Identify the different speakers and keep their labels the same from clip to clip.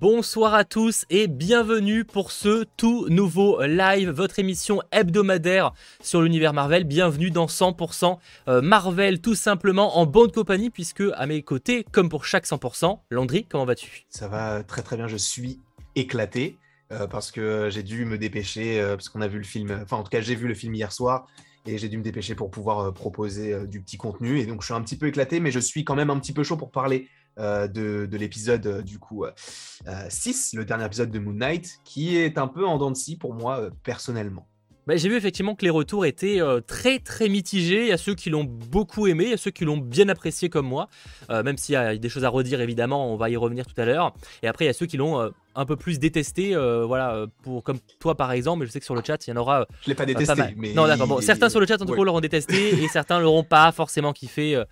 Speaker 1: Bonsoir à tous et bienvenue pour ce tout nouveau live, votre émission hebdomadaire sur l'univers Marvel. Bienvenue dans 100% euh, Marvel, tout simplement en bonne compagnie, puisque à mes côtés, comme pour chaque 100%, Landry, comment vas-tu?
Speaker 2: Ça va très très bien, je suis éclaté euh, parce que j'ai dû me dépêcher, euh, parce qu'on a vu le film, enfin en tout cas j'ai vu le film hier soir et j'ai dû me dépêcher pour pouvoir proposer du petit contenu. Et donc je suis un petit peu éclaté, mais je suis quand même un petit peu chaud pour parler euh, de, l'épisode euh, du coup 6, euh, le dernier épisode de Moon Knight, qui est un peu en dents de scie pour moi personnellement.
Speaker 1: Bah, j'ai vu effectivement que les retours étaient très très mitigés. Il y a ceux qui l'ont beaucoup aimé, il y a ceux qui l'ont bien apprécié comme moi, même s'il y a des choses à redire évidemment, on va y revenir tout à l'heure. Et après il y a ceux qui l'ont un peu plus détesté, euh, voilà, euh, pour comme toi par exemple, mais je sais que sur le chat il y en aura. Euh,
Speaker 2: je l'ai pas détesté, mais
Speaker 1: non d'accord. Bon, certains sur le chat en tout cas l'auront détesté et certains l'auront pas forcément kiffé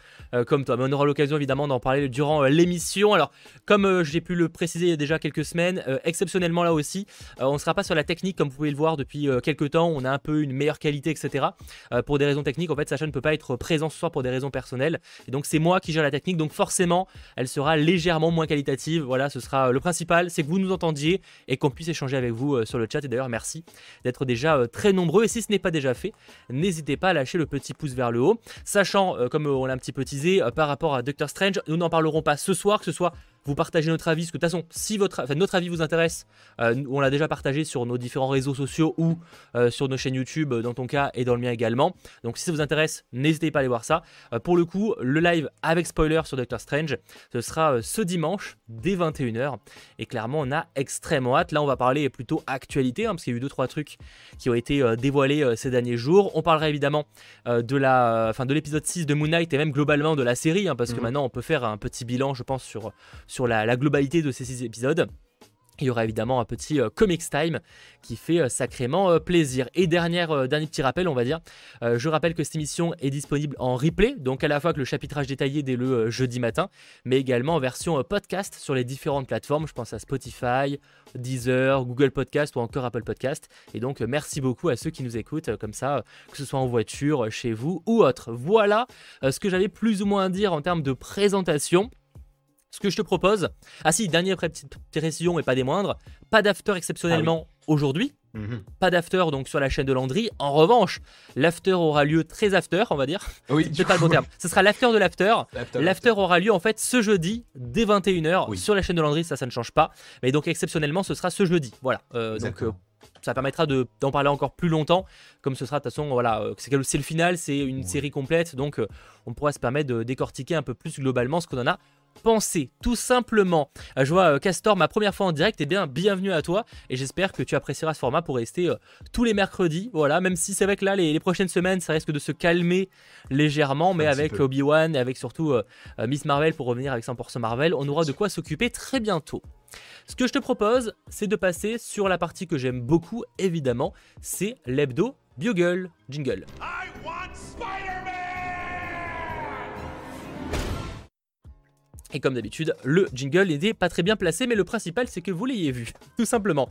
Speaker 1: comme toi. Mais on aura l'occasion évidemment d'en parler durant l'émission. Alors comme j'ai pu le préciser déjà quelques semaines, exceptionnellement là aussi, on ne sera pas sur la technique comme vous pouvez le voir depuis quelques temps. On a un peu une meilleure qualité, etc. pour des raisons techniques, en fait, Sacha ne peut pas être présent ce soir pour des raisons personnelles. Et donc c'est moi qui gère la technique, donc forcément elle sera légèrement moins qualitative. Voilà, ce sera le principal, c'est que vous nous entendiez et qu'on puisse échanger avec vous euh, sur le chat. Et d'ailleurs, merci d'être déjà euh, très nombreux. Et si ce n'est pas déjà fait, n'hésitez pas à lâcher le petit pouce vers le haut. Sachant, euh, comme on l'a un petit peu teasé, par rapport à Doctor Strange, nous n'en parlerons pas ce soir, que ce soit vous partagez notre avis, parce que de toute façon, si votre, notre avis vous intéresse, euh, on l'a déjà partagé sur nos différents réseaux sociaux ou euh, sur nos chaînes YouTube, euh, dans ton cas et dans le mien également. Donc si ça vous intéresse, n'hésitez pas à aller voir ça. pour le coup, le live avec spoiler sur Doctor Strange, ce sera ce dimanche dès 21h. Et clairement, on a extrêmement hâte. Là, on va parler plutôt actualité, hein, parce qu'il y a eu 2-3 trucs qui ont été dévoilés ces derniers jours. On parlera évidemment de la, fin, de l'épisode 6 de Moon Knight et même globalement de la série, hein, parce que mhm. maintenant on peut faire un petit bilan, je pense, sur sur la, globalité de ces six épisodes. Il y aura évidemment un petit euh, Comics Time qui fait euh, sacrément euh, plaisir. Et dernière, dernier petit rappel, on va dire, je rappelle que cette émission est disponible en replay, donc à la fois que le chapitrage détaillé dès le jeudi matin, mais également en version podcast sur les différentes plateformes. Je pense à Spotify, Deezer, Google Podcast ou encore Apple Podcast. Et donc merci beaucoup à ceux qui nous écoutent comme ça, que ce soit en voiture, chez vous ou autre. Voilà ce que j'avais plus ou moins à dire en termes de présentation. Ce que je te propose, ah si, dernière petite précision et pas des moindres, pas d'after exceptionnellement ah aujourd'hui, mhm. pas d'after donc sur la chaîne de Landry. En revanche, l'after aura lieu très after, on va dire.
Speaker 2: Oui,
Speaker 1: c'est pas le bon terme. Ce sera l'after de l'after. L'after aura lieu en fait ce jeudi dès 21h sur la chaîne de Landry, ça ça ne change pas. Mais donc exceptionnellement, ce sera ce jeudi. Voilà. Euh, donc euh, ça permettra d'en parler encore plus longtemps, comme ce sera de toute façon, voilà, euh, c'est le final, c'est une série complète, donc on pourra se permettre de décortiquer un peu plus globalement ce qu'on en a penser, tout simplement. Euh, je vois euh, Castor, ma première fois en direct, et eh bien bienvenue à toi, et j'espère que tu apprécieras ce format pour rester euh, tous les mercredis, voilà, même si c'est vrai que là, les, prochaines semaines, ça risque de se calmer légèrement, mais avec Obi-Wan et avec surtout Miss Marvel pour revenir avec 100% Marvel, on aura de quoi s'occuper très bientôt. Ce que je te propose, c'est de passer sur la partie que j'aime beaucoup, évidemment, c'est l'hebdo Bugle Jingle. I Et comme d'habitude, le jingle n'était pas très bien placé, mais le principal c'est que vous l'ayez vu, tout simplement.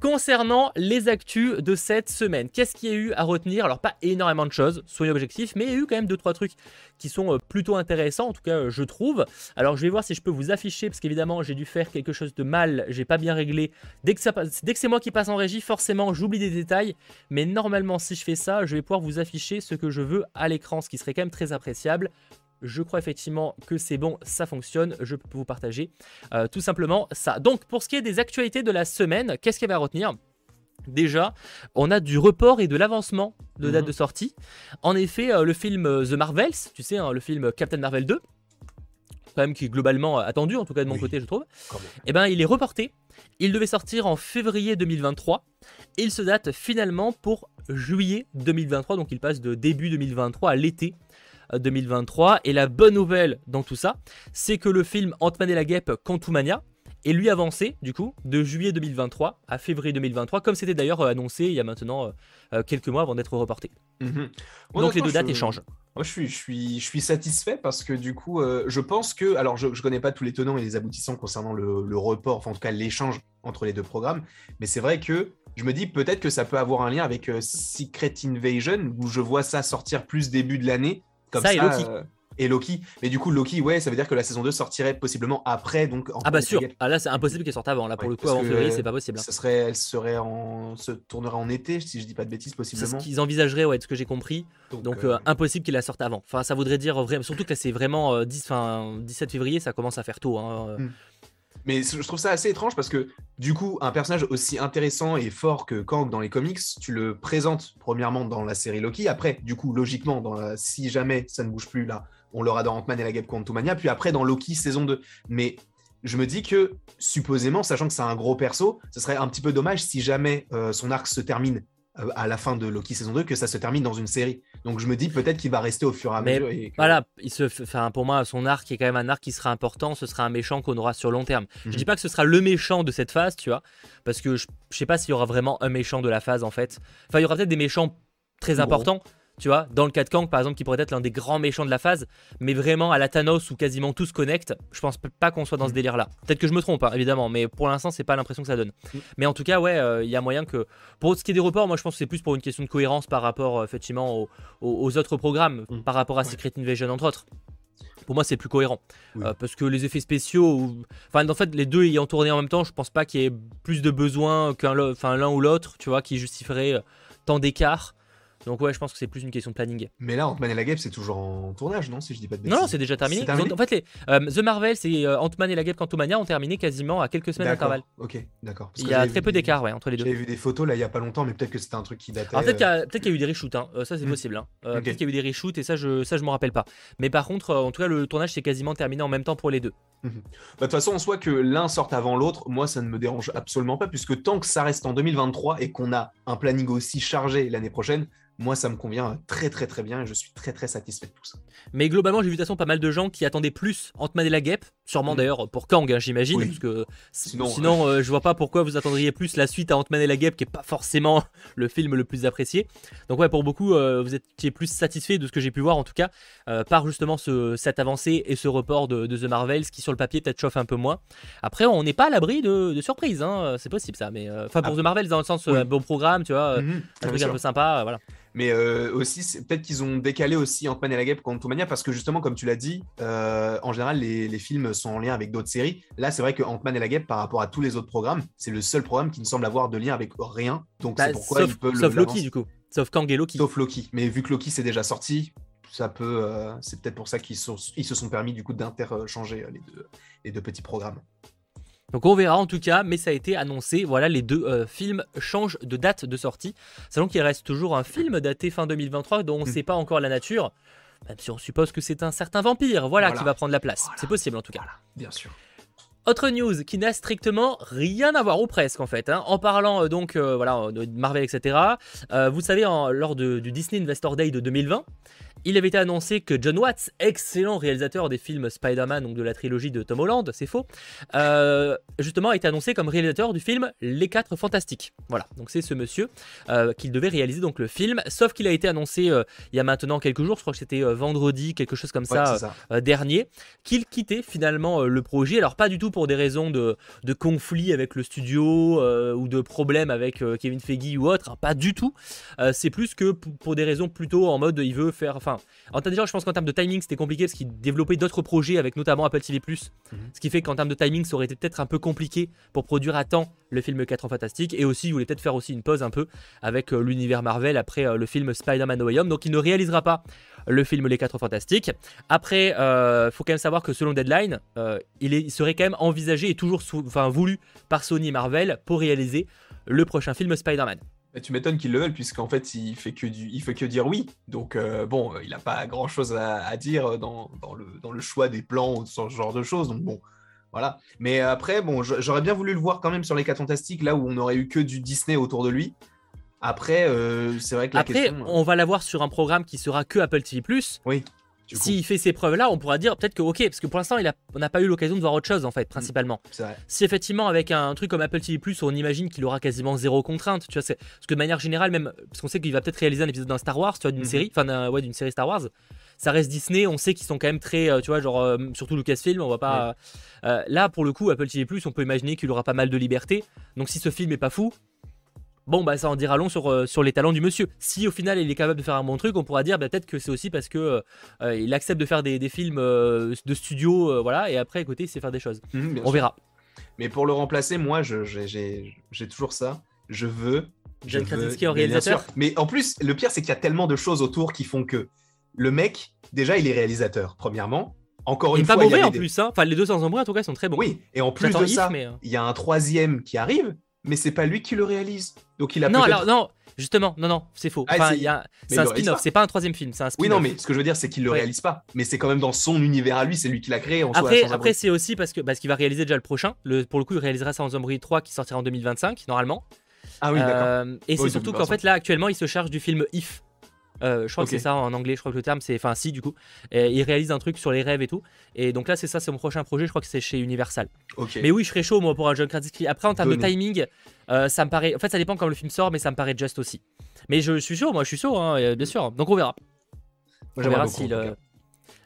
Speaker 1: Concernant les actus de cette semaine, qu'est-ce qu'il y a eu à retenir? Alors pas énormément de choses, soyez objectifs, mais il y a eu quand même 2-3 trucs qui sont euh, plutôt intéressants, en tout cas euh, je trouve. Alors je vais voir si je peux vous afficher, parce qu'évidemment j'ai dû faire quelque chose de mal, j'ai pas bien réglé. Dès que, dès que c'est moi qui passe en régie, forcément j'oublie des détails, mais normalement si je fais ça, je vais pouvoir vous afficher ce que je veux à l'écran, ce qui serait quand même très appréciable. Je crois effectivement que c'est bon, ça fonctionne. Je peux vous partager euh, tout simplement ça. Donc, pour ce qui est des actualités de la semaine, qu'est-ce qu'il y avait à retenir? Déjà, on a du report et de l'avancement de date mhm. de sortie. En effet, euh, le film euh, The Marvels, tu sais, hein, le film Captain Marvel 2, quand même qui est globalement attendu, en tout cas de mon côté, je trouve, eh ben, il est reporté. Il devait sortir en février 2023. Il se date finalement pour juillet 2023, donc il passe de début 2023 à l'été 2023. Et la bonne nouvelle dans tout ça, c'est que le film Ant-Man et la guêpe Quantumania est lui avancé, du coup, de juillet 2023 à février 2023, comme c'était d'ailleurs euh, annoncé il y a maintenant euh, euh, quelques mois avant d'être reporté. Mhm. Donc les deux dates échangent.
Speaker 2: Moi, je suis, je, suis, je suis satisfait parce que du coup, je pense que. Alors, je ne connais pas tous les tenants et les aboutissants concernant le, le report, enfin, en tout cas, l'échange entre les deux programmes, mais c'est vrai que je me dis peut-être que ça peut avoir un lien avec Secret Invasion, où je vois ça sortir plus début de l'année
Speaker 1: ça, et Loki. Euh,
Speaker 2: et Loki. Mais du coup, Loki, ouais, ça veut dire que la saison 2 sortirait possiblement après. Donc,
Speaker 1: ah bah sûr. Ah là, c'est impossible qu'elle sorte avant. Là, pour le coup, avant février, c'est pas possible. Hein.
Speaker 2: Ça serait, elle serait en, se tournerait en été, si je dis pas de bêtises, possiblement.
Speaker 1: C'est ce qu'ils envisageraient, ouais, de ce que j'ai compris. Donc, euh, impossible qu'il la sorte avant. Enfin, ça voudrait dire vraiment, surtout que là, c'est vraiment 10, fin, 17 février, ça commence à faire tôt. Hein. Hmm.
Speaker 2: Mais je trouve ça assez étrange parce que du coup, un personnage aussi intéressant et fort que Kang dans les comics, tu le présentes premièrement dans la série Loki. Après, du coup, logiquement, dans si jamais ça ne bouge plus là, on l'aura dans Ant-Man et la Guêpe Quantumania. Puis après, dans Loki saison 2. Mais je me dis que supposément, sachant que c'est un gros perso, ce serait un petit peu dommage si jamais euh, son arc se termine à la fin de Loki saison 2 que ça se termine dans une série. Donc je me dis peut-être qu'il va rester au fur et à mesure.
Speaker 1: Voilà, il se, enfin, pour moi, son arc est quand même un arc qui sera important. Ce sera un méchant qu'on aura sur long terme. Je dis mhm. pas que ce sera le méchant de cette phase, tu vois, parce que je, je sais pas s'il y aura vraiment un méchant de la phase en fait. Enfin, il y aura peut-être des méchants très importants, tu vois, dans le cas de Kang par exemple, qui pourrait être l'un des grands méchants de la phase, mais vraiment à la Thanos où quasiment tout se connecte, je pense pas qu'on soit dans ce mm. délire là. Peut-être que je me trompe, hein, évidemment, mais pour l'instant, c'est pas l'impression que ça donne. Mm. Mais en tout cas, ouais, euh, il y a moyen que. Pour ce qui est des reports, moi je pense que c'est plus pour une question de cohérence par rapport, euh, effectivement, aux, autres programmes, mm. par rapport à Secret Invasion, entre autres pour moi c'est plus cohérent euh, parce que les effets spéciaux enfin en fait les deux ayant tourné en même temps je pense pas qu'il y ait plus de besoin qu'un l'un ou l'autre tu vois qui justifierait tant d'écart donc ouais, je pense que c'est plus une question de planning.
Speaker 2: Mais là, Ant-Man et la Guêpe, c'est toujours en tournage, non Si je dis pas de bêtises.
Speaker 1: Non, c'est déjà terminé. en fait, les, euh, The Marvel, c'est euh, Ant-Man et la Guêpe Quantumania ont terminé quasiment à quelques semaines d'intervalle.
Speaker 2: Ok, d'accord.
Speaker 1: Il y a très peu d'écart ouais, entre les deux.
Speaker 2: J'avais vu des photos là il y a pas longtemps, mais peut-être que c'était un truc qui datait.
Speaker 1: peut-être qu'il y, a eu des reshoots, hein. Euh, ça c'est hmm. possible. Hein. Peut-être qu'il y a eu des reshoots et ça je ça je me rappelle pas. Mais par contre, en tout cas, le tournage s'est quasiment terminé en même temps pour les deux.
Speaker 2: Mhm. Bah, de toute façon, en soit que l'un sorte avant l'autre, moi ça ne me dérange absolument pas, puisque tant que ça reste en 2023 et qu'on a un planning aussi chargé l'année prochaine, moi, ça me convient très très très bien et je suis très très satisfait de tout ça.
Speaker 1: Mais globalement, j'ai vu de toute façon pas mal de gens qui attendaient plus Ant-Man et la Guêpe, sûrement mm. d'ailleurs pour Kang, hein, j'imagine, parce que sinon, euh, je vois pas pourquoi vous attendriez plus la suite à Ant-Man et la Guêpe, qui est pas forcément le film le plus apprécié. Donc ouais, pour beaucoup, euh, vous étiez plus satisfait de ce que j'ai pu voir en tout cas, euh, par justement ce, cette avancée et ce report de, The Marvels, qui sur le papier peut-être chauffe un peu moins. Après, on n'est pas à l'abri de, de surprises, hein, c'est possible ça, mais enfin pour ah. The Marvels dans le sens bon programme, tu vois, mm-hmm. un truc un peu sympa, voilà.
Speaker 2: Mais euh, aussi, peut-être qu'ils ont décalé aussi Ant-Man et la Guêpe Quantumania parce que justement, comme tu l'as dit, euh, en général, les, films sont en lien avec d'autres séries. Là, c'est vrai que Ant-Man et la Guêpe, par rapport à tous les autres programmes, c'est le seul programme qui ne semble avoir de lien avec rien. Donc, c'est bah, pourquoi
Speaker 1: sauf, Sauf Loki, du coup. Sauf Kang et Loki.
Speaker 2: Sauf Loki. Mais vu que Loki c'est déjà sorti, ça peut. Euh, c'est peut-être pour ça qu'ils ils se sont permis du coup d'interchanger les deux, les deux petits programmes.
Speaker 1: Donc on verra en tout cas, mais ça a été annoncé. Voilà, les deux euh, films changent de date de sortie. Sachant qu'il reste toujours un film daté fin 2023 dont on ne hmm. sait pas encore la nature. Même si on suppose que c'est un certain vampire, voilà, qui va prendre la place. C'est possible en tout cas.
Speaker 2: bien sûr.
Speaker 1: Autre news qui n'a strictement rien à voir ou presque en fait. Hein. En parlant euh, donc euh, voilà de Marvel etc. vous savez lors du Disney Investor Day de 2020, il avait été annoncé que John Watts, excellent réalisateur des films Spider-Man, donc de la trilogie de Tom Holland, c'est faux, euh, justement a été annoncé comme réalisateur du film Les 4 Fantastiques. Voilà, donc c'est ce monsieur euh, qu'il devait réaliser donc le film, sauf qu'il a été annoncé euh, il y a maintenant quelques jours, je crois que c'était vendredi, quelque chose comme ça, dernier, qu'il quittait finalement le projet. Alors pas du tout pour des raisons de, de conflit avec le studio ou de problèmes avec Kevin Feige ou autre, hein, pas du tout. c'est plus que pour des raisons plutôt en mode il veut faire enfin, en déjà, je pense qu'en termes de timing, c'était compliqué parce qu'il développait d'autres projets avec notamment Apple TV+. Mhm. Ce qui fait qu'en termes de timing, ça aurait été peut-être un peu compliqué pour produire à temps le film 4 ans fantastique. Et aussi, il voulait peut-être faire aussi une pause un peu avec euh, l'univers Marvel après euh, le film Spider-Man No Way Home. Donc, il ne réalisera pas le film Les 4 Fantastiques. Après, il euh, faut quand même savoir que selon Deadline, il, il, serait quand même envisagé et toujours enfin, voulu par Sony et Marvel pour réaliser le prochain film Spider-Man
Speaker 2: tu m'étonnes qu'il le veuille, puisqu'en fait, il fait que, du, il fait que dire oui. Donc, euh, bon, il n'a pas grand-chose à, dire dans, le, dans le choix des plans ou ce genre de choses. Donc, bon, voilà. Mais après, bon, j'aurais bien voulu le voir quand même sur les 4 Fantastiques, là où on n'aurait eu que du Disney autour de lui. Après, euh, c'est vrai que la
Speaker 1: Après, on va l'avoir sur un programme qui sera que Apple TV+.
Speaker 2: Oui.
Speaker 1: S'il fait ces preuves-là, on pourra dire peut-être que ok, parce que pour l'instant, on n'a pas eu l'occasion de voir autre chose en fait, principalement. Si effectivement avec un truc comme Apple TV+, on imagine qu'il aura quasiment zéro contrainte, tu vois, parce que de manière générale, même parce qu'on sait qu'il va peut-être réaliser un épisode d'un Star Wars, tu vois, d'une mhm. série, enfin ouais, d'une série Star Wars. Ça reste Disney, on sait qu'ils sont quand même très, euh, tu vois, genre euh, surtout Lucasfilm, on va pas. Euh, là, pour le coup, Apple TV+, on peut imaginer qu'il aura pas mal de liberté. Donc si ce film est pas fou, bon bah ça en dira long sur, euh, sur les talents du monsieur. Si au final il est capable de faire un bon truc, on pourra dire bah, peut-être que c'est aussi parce que euh, euh, il accepte de faire des, des films euh, de studio, voilà, et après à côté il sait faire des choses.
Speaker 2: Mhm,
Speaker 1: On
Speaker 2: sûr.
Speaker 1: verra.
Speaker 2: Mais pour le remplacer, moi, j'ai- toujours ça. Je veux.
Speaker 1: John Krasinski en réalisateur.
Speaker 2: Mais en plus, le pire, c'est qu'il y a tellement de choses autour qui font que le mec, déjà, il est réalisateur, premièrement. Encore
Speaker 1: Il
Speaker 2: une
Speaker 1: pas
Speaker 2: fois, il y
Speaker 1: mauvais en
Speaker 2: des-
Speaker 1: plus, hein. Enfin les deux sans embrouille en tout cas sont très bons.
Speaker 2: Oui, et en plus de
Speaker 1: If,
Speaker 2: ça,
Speaker 1: mais,
Speaker 2: il y a un troisième qui arrive, mais c'est pas lui qui le réalise. Donc il a
Speaker 1: Non, alors non, justement, non, non, c'est faux.
Speaker 2: Ah,
Speaker 1: Enfin,
Speaker 2: c'est-
Speaker 1: c'est un spin-off, c'est pas un troisième film, c'est un spin-off.
Speaker 2: Oui, non, mais ce que je veux dire, c'est qu'il le
Speaker 1: Ouais.
Speaker 2: réalise pas. Mais c'est quand même dans son univers à lui, c'est lui qui l'a créé en.
Speaker 1: Après, après c'est aussi parce que parce qu'il va réaliser déjà le prochain. Le, pour le coup, il réalisera Sans Embrouille 3 qui sortira en 2025, normalement.
Speaker 2: Ah oui, d'accord.
Speaker 1: Euh, et c'est
Speaker 2: Oui,
Speaker 1: surtout qu'en
Speaker 2: 2025.
Speaker 1: fait, là, actuellement, il se charge du film If. Euh, je crois que c'est ça en anglais, je crois que le terme c'est. Enfin, si, du coup. Et il réalise un truc sur les rêves et tout. Et donc là, c'est ça, c'est mon prochain projet, je crois que c'est chez Universal.
Speaker 2: Ok.
Speaker 1: Mais oui, je serais chaud, moi, pour un John Krasinski. Après, en termes de timing, euh, ça me paraît. En fait, ça dépend quand le film sort, mais ça me paraît juste aussi. Mais je suis chaud, moi, je suis chaud, hein, bien sûr. Donc on verra.
Speaker 2: Moi,
Speaker 1: On verra
Speaker 2: beaucoup,
Speaker 1: euh.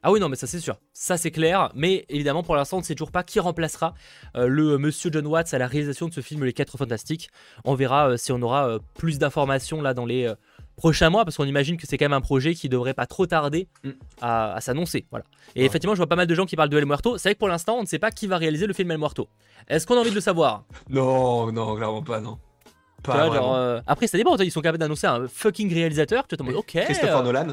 Speaker 1: Ah oui, non, mais ça c'est sûr. Ça c'est clair. Mais évidemment, pour l'instant, on ne sait toujours pas qui remplacera euh, le monsieur John Watts à la réalisation de ce film Les 4 Fantastiques. On verra euh, si on aura plus d'informations là dans les prochains mois, parce qu'on imagine que c'est quand même un projet qui devrait pas trop tarder
Speaker 2: Mm.
Speaker 1: à, à s'annoncer. Voilà. Et
Speaker 2: Ouais.
Speaker 1: effectivement, je vois pas mal de gens qui parlent de El Muerto. C'est vrai que pour l'instant, on ne sait pas qui va réaliser le film El Muerto. Est-ce qu'on a envie de le savoir?
Speaker 2: Non, non, clairement pas, non. Pas
Speaker 1: vois,
Speaker 2: vraiment.
Speaker 1: genre, euh, Après, ça dépend. Ils sont capables d'annoncer un fucking réalisateur. Tu te demandes, ok.
Speaker 2: Christopher
Speaker 1: euh,
Speaker 2: Nolan.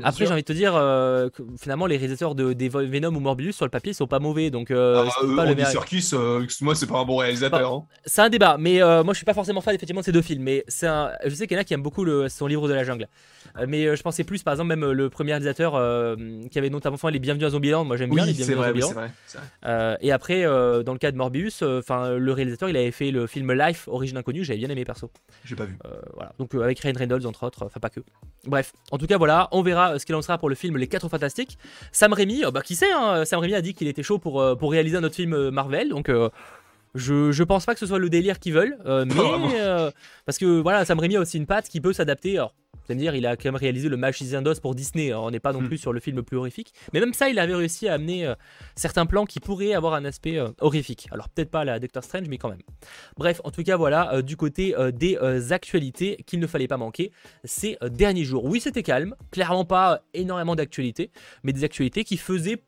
Speaker 2: Bien
Speaker 1: Après, j'ai envie de te dire, euh, que finalement, les réalisateurs de, des Venom ou Morbius sur le papier sont pas mauvais. Donc, euh,
Speaker 2: Ah, euh,
Speaker 1: pas
Speaker 2: Andy Serkis, euh, excuse-moi, c'est pas un bon réalisateur. hein.
Speaker 1: c'est un débat. Mais euh, moi, je suis pas forcément fan effectivement de ces deux films. Mais c'est un... je sais qu'il y en a qui aiment beaucoup le... son livre de la jungle. Mais euh, je pensais plus, par exemple, même le premier réalisateur euh, qui avait notamment fait les Bienvenus à Zombieland. Moi, j'aime bien les Bienvenus à
Speaker 2: vrai,
Speaker 1: Zombieland.
Speaker 2: vrai. vrai.
Speaker 1: Euh, et après, euh, dans le cas de Morbius, euh, enfin, le réalisateur, il avait fait le film Life, Origine Inconnue. J'avais bien aimé perso.
Speaker 2: J'ai pas vu.
Speaker 1: Euh, voilà. Donc euh, avec Ryan Reynolds entre autres, enfin pas que. Bref, en tout cas voilà, on verra euh, ce qu'il en sera pour le film Les 4 Fantastiques. Sam Raimi, euh, bah qui sait, hein, Sam Raimi a dit qu'il était chaud pour, euh, pour réaliser un autre film euh, Marvel, donc euh, je, je pense pas que ce soit le délire qu'ils veulent, euh, mais euh, parce que voilà, Sam Raimi a aussi une patte qui peut s'adapter. Alors, vous allez me dire, il a quand même réalisé le Magicien d'Oz pour Disney. on n'est pas non
Speaker 2: Hmm.
Speaker 1: plus sur le film plus horrifique, mais même ça, il avait réussi à amener euh, certains plans qui pourraient avoir un aspect euh, horrifique. Alors peut-être pas la Doctor Strange, mais quand même. Bref, en tout cas, voilà, euh, du côté des actualités qu'il ne fallait pas manquer ces derniers jours. Oui, c'était calme, clairement pas énormément d'actualités, mais des actualités qui faisaient.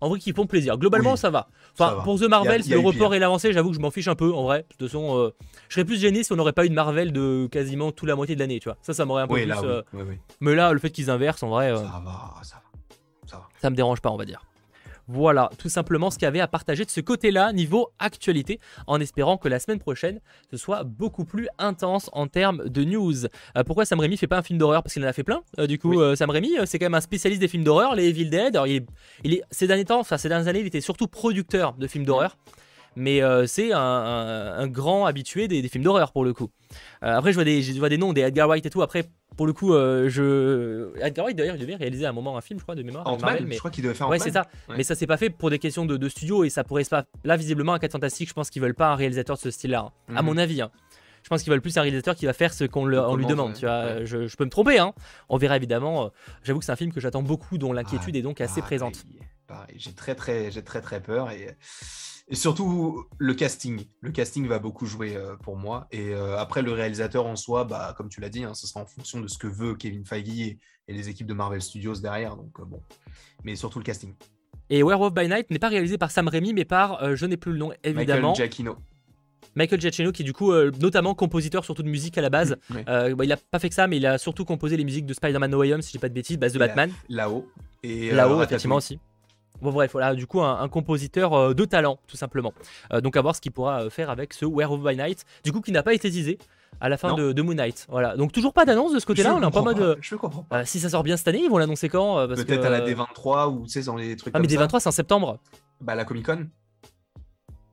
Speaker 1: En vrai, qui font plaisir. Globalement,
Speaker 2: Oui,
Speaker 1: ça va. Enfin, pour The Marvel,
Speaker 2: y a- il y a
Speaker 1: le report
Speaker 2: pire.
Speaker 1: et l'avancée, j'avoue que je m'en fiche un peu, en vrai. De toute façon, euh, je serais plus gêné si on n'aurait pas eu de Marvel de quasiment toute la moitié de l'année, tu vois. Ça, ça m'aurait un peu
Speaker 2: Oui,
Speaker 1: plus.
Speaker 2: là, oui.
Speaker 1: euh,
Speaker 2: oui.
Speaker 1: Mais là, le fait qu'ils inversent, en vrai, euh,
Speaker 2: Ça va, ça va. Ça va.
Speaker 1: ça me dérange pas, on va dire. Voilà, tout simplement ce qu'il y avait à partager de ce côté-là, niveau actualité, en espérant que la semaine prochaine, ce soit beaucoup plus intense en termes de news. Euh, pourquoi Sam Raimi fait pas un film d'horreur? Parce qu'il en a fait plein. Euh, du coup,
Speaker 2: Oui.
Speaker 1: euh, Sam Raimi, c'est quand même un spécialiste des films d'horreur, les Evil Dead. Alors, il est, il est- ces derniers temps, enfin ces dernières années, il était surtout producteur de films d'horreur. Mais euh, c'est un, un- un grand habitué des, des films d'horreur pour le coup. Euh, après, je vois, des, je vois des noms, des Edgar Wright et tout. Après, pour le coup, euh, je... Edgar Wright d'ailleurs, il devait réaliser à un moment un film, je crois, de mémoire.
Speaker 2: Ant-Man,
Speaker 1: Marvel, mais...
Speaker 2: je crois qu'il devait faire
Speaker 1: Ouais,
Speaker 2: Ant-Man.
Speaker 1: c'est ça.
Speaker 2: Ouais.
Speaker 1: Mais ça s'est pas fait pour des questions de, de studio et ça pourrait se pas. Là, visiblement, un 4 Fantastique, je pense qu'ils veulent pas un réalisateur de ce style-là. hein. À
Speaker 2: Mhm.
Speaker 1: mon avis. hein. Je pense qu'ils veulent plus un réalisateur qui va faire ce qu'on le-
Speaker 2: On
Speaker 1: on lui demande. Tu vois,
Speaker 2: Ouais.
Speaker 1: je, je peux me tromper. Hein. On verra évidemment. euh, J'avoue que c'est un film que j'attends beaucoup, dont l'inquiétude
Speaker 2: Ah,
Speaker 1: est donc assez
Speaker 2: pareil,
Speaker 1: présente.
Speaker 2: pareil. J'ai très très j'ai très très peur et, et surtout le casting. Le casting va beaucoup jouer euh, pour moi et euh, après le réalisateur en soi, bah comme tu l'as dit, hein, ce sera en fonction de ce que veut Kevin Feige et, et les équipes de Marvel Studios derrière. Donc euh, bon, mais surtout le casting.
Speaker 1: Et Werewolf by Night n'est pas réalisé par Sam Raimi, mais par, je n'ai plus le nom évidemment,
Speaker 2: Michael Giacchino.
Speaker 1: Michael Giacchino, qui est du coup euh, notamment compositeur surtout de musique à la base. Euh, bah, il a pas fait que ça, mais il a surtout composé les musiques de Spider-Man No Way Home, si j'ai pas de bêtises, base de Batman.
Speaker 2: Là-haut et
Speaker 1: Là-haut, effectivement aussi. Bon, bref, voilà, du coup, un, un compositeur euh, de talent, tout simplement. Euh, donc, à voir ce qu'il pourra euh, faire avec ce Werewolf by Night, du coup, qui n'a pas été teasé à la fin de, de Moon Knight. Voilà, donc toujours pas d'annonce de ce côté-là, on est en pas euh,
Speaker 2: Je comprends pas.
Speaker 1: euh, si ça sort bien cette année, ils vont l'annoncer quand euh,
Speaker 2: Peut-être
Speaker 1: que,
Speaker 2: à la
Speaker 1: euh,
Speaker 2: D23 ou tu sais dans les trucs
Speaker 1: Ah, mais
Speaker 2: comme ça.
Speaker 1: D23, c'est en septembre,
Speaker 2: Bah la Comic Con.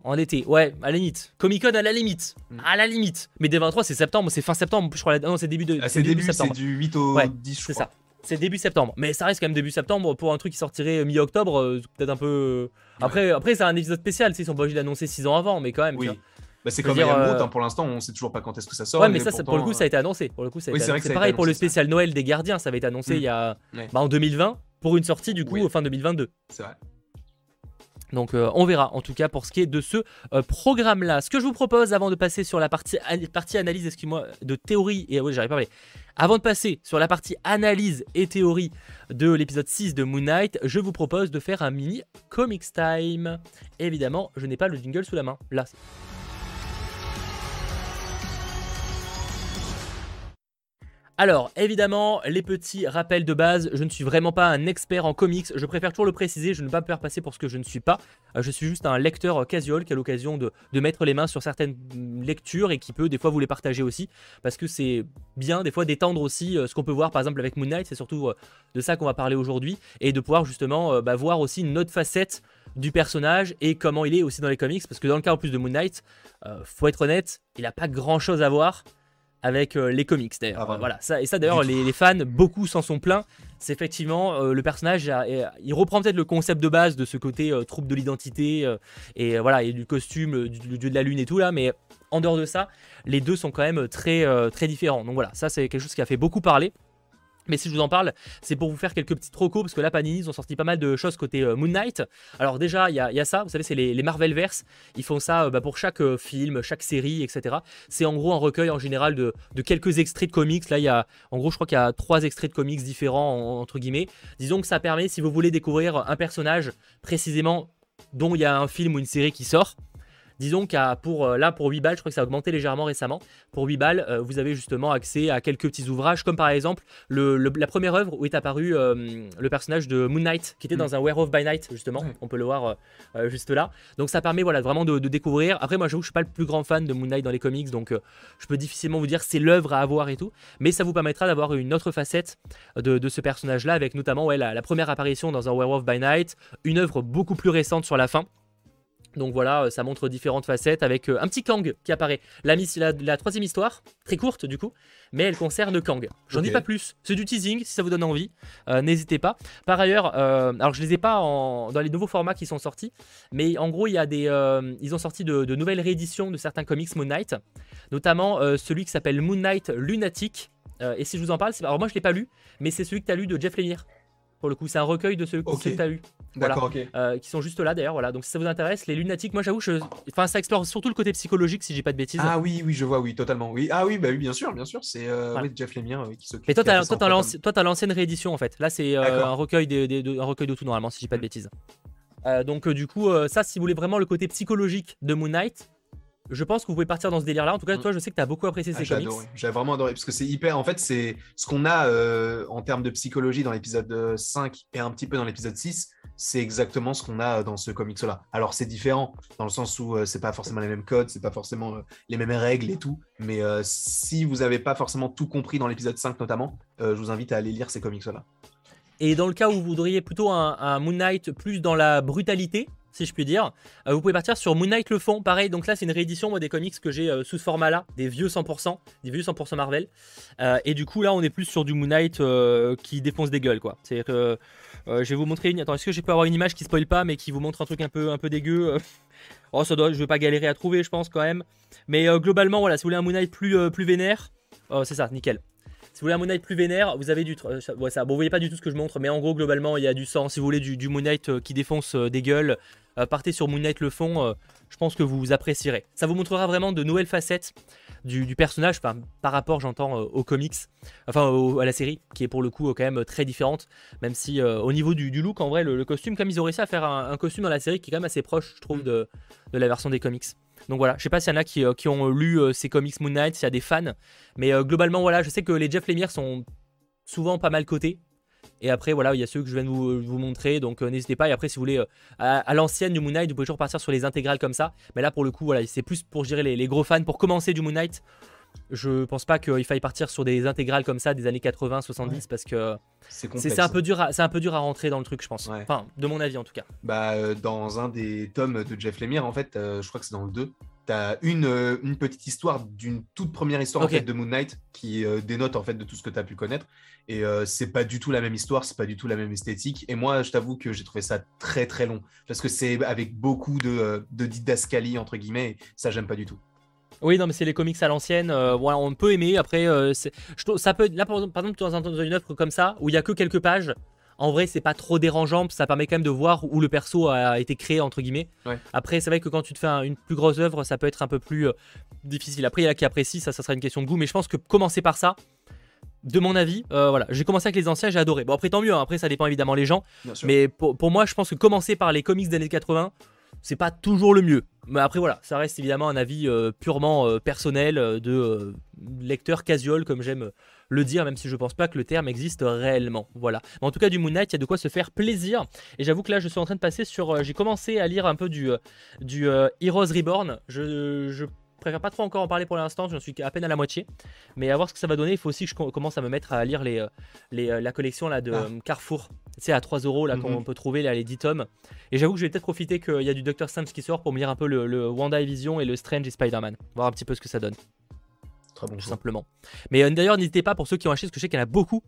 Speaker 1: en été. Ouais, à la limite. Comic Con à la limite.
Speaker 2: Mm.
Speaker 1: À la limite. Mais D23, c'est septembre, c'est fin septembre, je crois. la- Non, c'est début de.
Speaker 2: Ah,
Speaker 1: c'est
Speaker 2: c'est
Speaker 1: début
Speaker 2: début, c'est du 8 au
Speaker 1: Ouais,
Speaker 2: 10 je
Speaker 1: C'est
Speaker 2: crois.
Speaker 1: ça. C'est début septembre. Mais ça reste quand même début septembre pour un truc qui sortirait euh, mi-octobre. euh, Peut-être un peu. Après, après c'est un épisode spécial. Ils sont pas obligés d'annoncer 6 ans avant, mais quand même.
Speaker 2: Oui. Bah, c'est comme
Speaker 1: dire, euh,
Speaker 2: hein, pour l'instant, on sait toujours pas quand est-ce que ça sort.
Speaker 1: ouais, mais ça, pour le coup, ça a été annoncé. Pour le coup, ça a
Speaker 2: Oui,
Speaker 1: été
Speaker 2: c'est
Speaker 1: pareil pour le
Speaker 2: ça.
Speaker 1: spécial Noël des Gardiens. Ça avait été annoncé il y a
Speaker 2: Ouais.
Speaker 1: bah, en 2020 pour une sortie du coup
Speaker 2: Oui.
Speaker 1: fin 2022.
Speaker 2: C'est vrai.
Speaker 1: Donc on verra en tout cas pour ce qui est de ce programme là. Ce que je vous propose avant de passer sur la partie, partie analyse, excuse-moi, de théorie, et oui j'arrive pas à parler. Avant de passer sur la partie analyse et théorie de l'épisode 6 de Moon Knight, je vous propose de faire un mini Comics Time. évidemment, je n'ai pas le jingle sous la main. Là. Alors, évidemment, les petits rappels de base, je ne suis vraiment pas un expert en comics, je préfère toujours le préciser, je ne vais pas me faire passer pour ce que je ne suis pas. Euh, je suis juste un lecteur casual qui a l'occasion de, mettre les mains sur certaines lectures et qui peut des fois vous les partager aussi, parce que c'est bien des fois d'étendre aussi euh, ce qu'on peut voir par exemple avec Moon Knight, c'est surtout euh, de ça qu'on va parler aujourd'hui, et de pouvoir justement bah, voir aussi une autre facette du personnage et comment il est aussi dans les comics, parce que dans le cas en plus de Moon Knight, faut être honnête, il n'a pas grand chose à voir avec euh, les comics d'ailleurs. Ah, voilà, ça, et ça d'ailleurs, les, fans, beaucoup s'en sont pleins. C'est effectivement euh, le personnage, il reprend peut-être le concept de base de ce côté euh, troupe de l'identité et voilà, et du costume, du, dieu de la lune et tout là, mais en dehors de ça, les deux sont quand même très, très différents. Donc voilà, ça c'est quelque chose qui a fait beaucoup parler. Mais si je vous en parle, c'est pour vous faire quelques petits trocos, parce que là, Panini, ils ont sorti pas mal de choses côté euh, Moon Knight. Alors déjà, il y, a ça, vous savez, c'est les, Marvel Verse. Ils font ça euh, bah, pour chaque euh, film, chaque série, etc. C'est en gros un recueil en général de, quelques extraits de comics. Là, il y a, en gros, je crois qu'il y a trois extraits de comics différents, entre guillemets. Disons que ça permet, si vous voulez découvrir un personnage précisément dont il y a un film ou une série qui sort, Disons qu'à pour euh, là pour 8 balles, je crois que ça a augmenté légèrement récemment. Pour 8 balles, euh, vous avez justement accès à quelques petits ouvrages, comme par exemple le, la première œuvre où est apparu euh, le personnage de Moon Knight, qui était dans mm. un Werewolf by Night justement. On peut le voir juste là. Donc ça permet voilà vraiment de, découvrir. Après moi j'avoue que je suis pas le plus grand fan de Moon Knight dans les comics, donc je peux difficilement vous dire c'est l'œuvre à avoir et tout. Mais ça vous permettra d'avoir une autre facette de, ce personnage-là, avec notamment ouais, la, la première apparition dans un Werewolf by Night, une œuvre beaucoup plus récente sur la fin. Donc voilà, euh, ça montre différentes facettes avec euh, un petit Kang qui apparaît. La, la, troisième histoire, très courte du coup, mais elle concerne Kang. J'en dis pas plus, c'est du teasing si ça vous donne envie, euh, n'hésitez pas. Par ailleurs, alors je les ai pas dans les nouveaux formats qui sont sortis, mais en gros il y a des, ils ont sorti de, nouvelles rééditions de certains comics Moon Knight, notamment celui qui s'appelle Moon Knight Lunatic. et si je vous en parle, alors moi je l'ai pas lu, mais c'est celui que tu as lu de Jeff Lemire. Pour le coup, c'est un recueil de ceux que tu as eu.
Speaker 2: D'accord, ok.
Speaker 1: Euh, qui sont juste là d'ailleurs. Voilà. Donc si ça vous intéresse, les lunatiques, moi j'avoue, je... enfin ça explore surtout le côté psychologique si j'ai pas de bêtises.
Speaker 2: Ah oui, oui, je vois, oui, totalement. Oui, ah oui, bah oui, bien sûr, bien sûr. C'est euh, Jeff Lemire qui s'occupe.
Speaker 1: Mais toi, t'as as l'ancienne réédition en fait. Là, c'est euh, un recueil de, un recueil de tout normalement, si j'ai pas de bêtises. donc du coup, ça, si vous voulez vraiment le côté psychologique de Moon Knight, je pense que vous pouvez partir dans ce délire-là. En tout cas, mm. toi, je sais que tu as beaucoup apprécié ces ah, comics.
Speaker 2: J'ai vraiment adoré parce que c'est hyper. En fait, c'est ce qu'on a euh, en termes de psychologie dans l'épisode 5 et un petit peu dans l'épisode 6. C'est exactement ce qu'on a dans ce comics-là. Alors, c'est différent dans le sens où euh, c'est pas forcément les mêmes codes, c'est pas forcément euh, les mêmes règles et tout. Mais si vous n'avez pas forcément tout compris dans l'épisode 5 notamment, je vous invite à aller lire ces comics-là.
Speaker 1: Et dans le cas où vous voudriez plutôt un Moon Knight plus dans la brutalité, si je puis dire. Euh, vous pouvez partir sur Moon Knight le fond, pareil. Donc là, c'est une réédition moi, des comics que j'ai euh, sous ce format-là, des vieux 100%, des vieux 100% Marvel. Euh, et du coup, là, on est plus sur du Moon Knight qui défonce des gueules, quoi. C'est-à-dire que je vais vous montrer une. Attends, est-ce que je peux avoir une image qui spoil pas, mais qui vous montre un truc un peu, un peu dégueu Oh, ça doit. Je vais pas galérer à trouver, je pense quand même. Mais globalement, voilà, si vous voulez un Moon Knight plus, plus vénère, oh, c'est ça, nickel. Si vous voulez un Moon Knight plus vénère, vous avez du. Euh, ça, bon, vous voyez pas du tout ce que je montre, mais en gros, globalement, il y a du sang. Si vous voulez du, du Moon Knight euh, qui défonce euh, des gueules, partez sur Moon Knight le fond. je pense que vous apprécierez. Ça vous montrera vraiment de nouvelles facettes du, personnage, par rapport, j'entends, aux comics, enfin à la série, qui est pour le coup quand même très différente. Même si au niveau du, look, en vrai, le, costume, comme ils ont réussi à faire un, costume dans la série qui est quand même assez proche, je trouve, mm. de, de la version des comics. Donc voilà, je sais pas s'il y en a qui, euh, ont lu euh, ces comics Moon Knight, s'il y a des fans, mais euh, globalement voilà, je sais que les Jeff Lemire sont souvent pas mal cotés. Et après, voilà, il y a ceux que je viens de vous, montrer, donc n'hésitez pas. Et après, si vous voulez, à, l'ancienne du Moon Knight, vous pouvez toujours partir sur les intégrales comme ça. Mais là, pour le coup, voilà, c'est plus pour gérer les, les, gros fans. Pour commencer du Moon Knight, je pense pas qu'il faille partir sur des intégrales comme ça des années 80, 70 parce que c'est un peu dur, c'est un peu dur à rentrer dans le truc, je pense. Enfin, de mon avis en tout cas.
Speaker 2: Bah, euh, dans un des tomes de Jeff Lemire, en fait, euh, je crois que c'est dans le 2. T'as une, euh, une petite histoire d'une toute première histoire en fait, de Moon Knight qui dénote en fait de tout ce que tu as pu connaître. Et c'est pas du tout la même histoire, c'est pas du tout la même esthétique. Et moi, je t'avoue que j'ai trouvé ça très très long parce que c'est avec beaucoup de, de didascalie entre guillemets. Et ça, j'aime pas du tout.
Speaker 1: Oui, non, mais c'est les comics à l'ancienne. Euh, voilà, on peut aimer. Après, euh, ça peut. Là, par exemple, dans, une œuvre comme ça, où il y a que quelques pages, en vrai, c'est pas trop dérangeant. Ça permet quand même de voir où le perso a été créé, entre guillemets. Après, c'est vrai que quand tu te fais une plus grosse œuvre, ça peut être un peu plus euh, difficile. Après, il y a qui apprécient, ça, ça sera une question de goût. Mais je pense que commencer par ça, de mon avis, euh, voilà, j'ai commencé avec les anciens, j'ai adoré. Bon, après, tant mieux, hein. après, ça dépend évidemment les gens. Mais pour, pour, moi, je pense que commencer par les comics des années 80, c'est pas toujours le mieux. Mais après voilà, ça reste évidemment un avis euh, purement euh, personnel euh, de lecteur casual comme j'aime le dire, même si je pense pas que le terme existe réellement. Voilà. Mais en tout cas du Moon Knight, il y a de quoi se faire plaisir. Et j'avoue que là, je suis en train de passer sur, j'ai commencé à lire un peu du du Heroes Reborn. Je, je préfère pas trop encore en parler pour l'instant, j'en suis à peine à la moitié. Mais à voir ce que ça va donner, il faut aussi que je commence à me mettre à lire les, euh, les euh, la collection là, de ah. euh, Carrefour. Tu sais, à 3 euros là, qu'on mhm. peut trouver là, les 10 tomes. Et j'avoue que je vais peut-être profiter qu'il y a du Doctor Strange qui sort pour me lire un peu le, le Vision et le Strange et Spider-Man. Voir un petit peu ce que ça donne tout simplement. Mais euh, d'ailleurs, n'hésitez pas pour ceux qui ont acheté, parce que je sais qu'il y en a beaucoup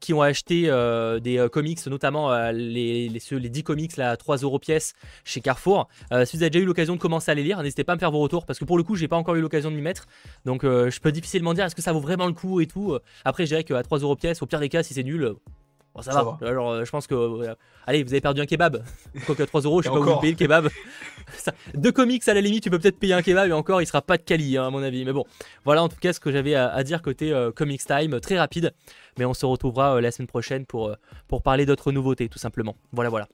Speaker 1: qui ont acheté euh, des euh, comics, notamment les, les, les 10 comics là, à 3 euros pièce chez Carrefour. si vous avez déjà eu l'occasion de commencer à les lire, n'hésitez pas à me faire vos retours, parce que pour le coup, j'ai pas encore eu l'occasion de m'y mettre. Donc je peux difficilement dire est-ce que ça vaut vraiment le coup et tout? Après, je dirais qu'à 3 euros pièce, au pire des cas, si c'est nul, ça, va. Alors, euh, je pense que. Euh, allez, vous avez perdu un kebab. Quoique 3 euros, je sais pas où vous payez le kebab. Deux comics, à la limite, tu peux peut-être payer un kebab et encore, il sera pas de quali, hein, à mon avis. Mais bon, voilà en tout cas ce que j'avais à, dire côté euh, Comics Time. Très rapide. Mais on se retrouvera la semaine prochaine pour, pour parler d'autres nouveautés, tout simplement. Voilà, voilà.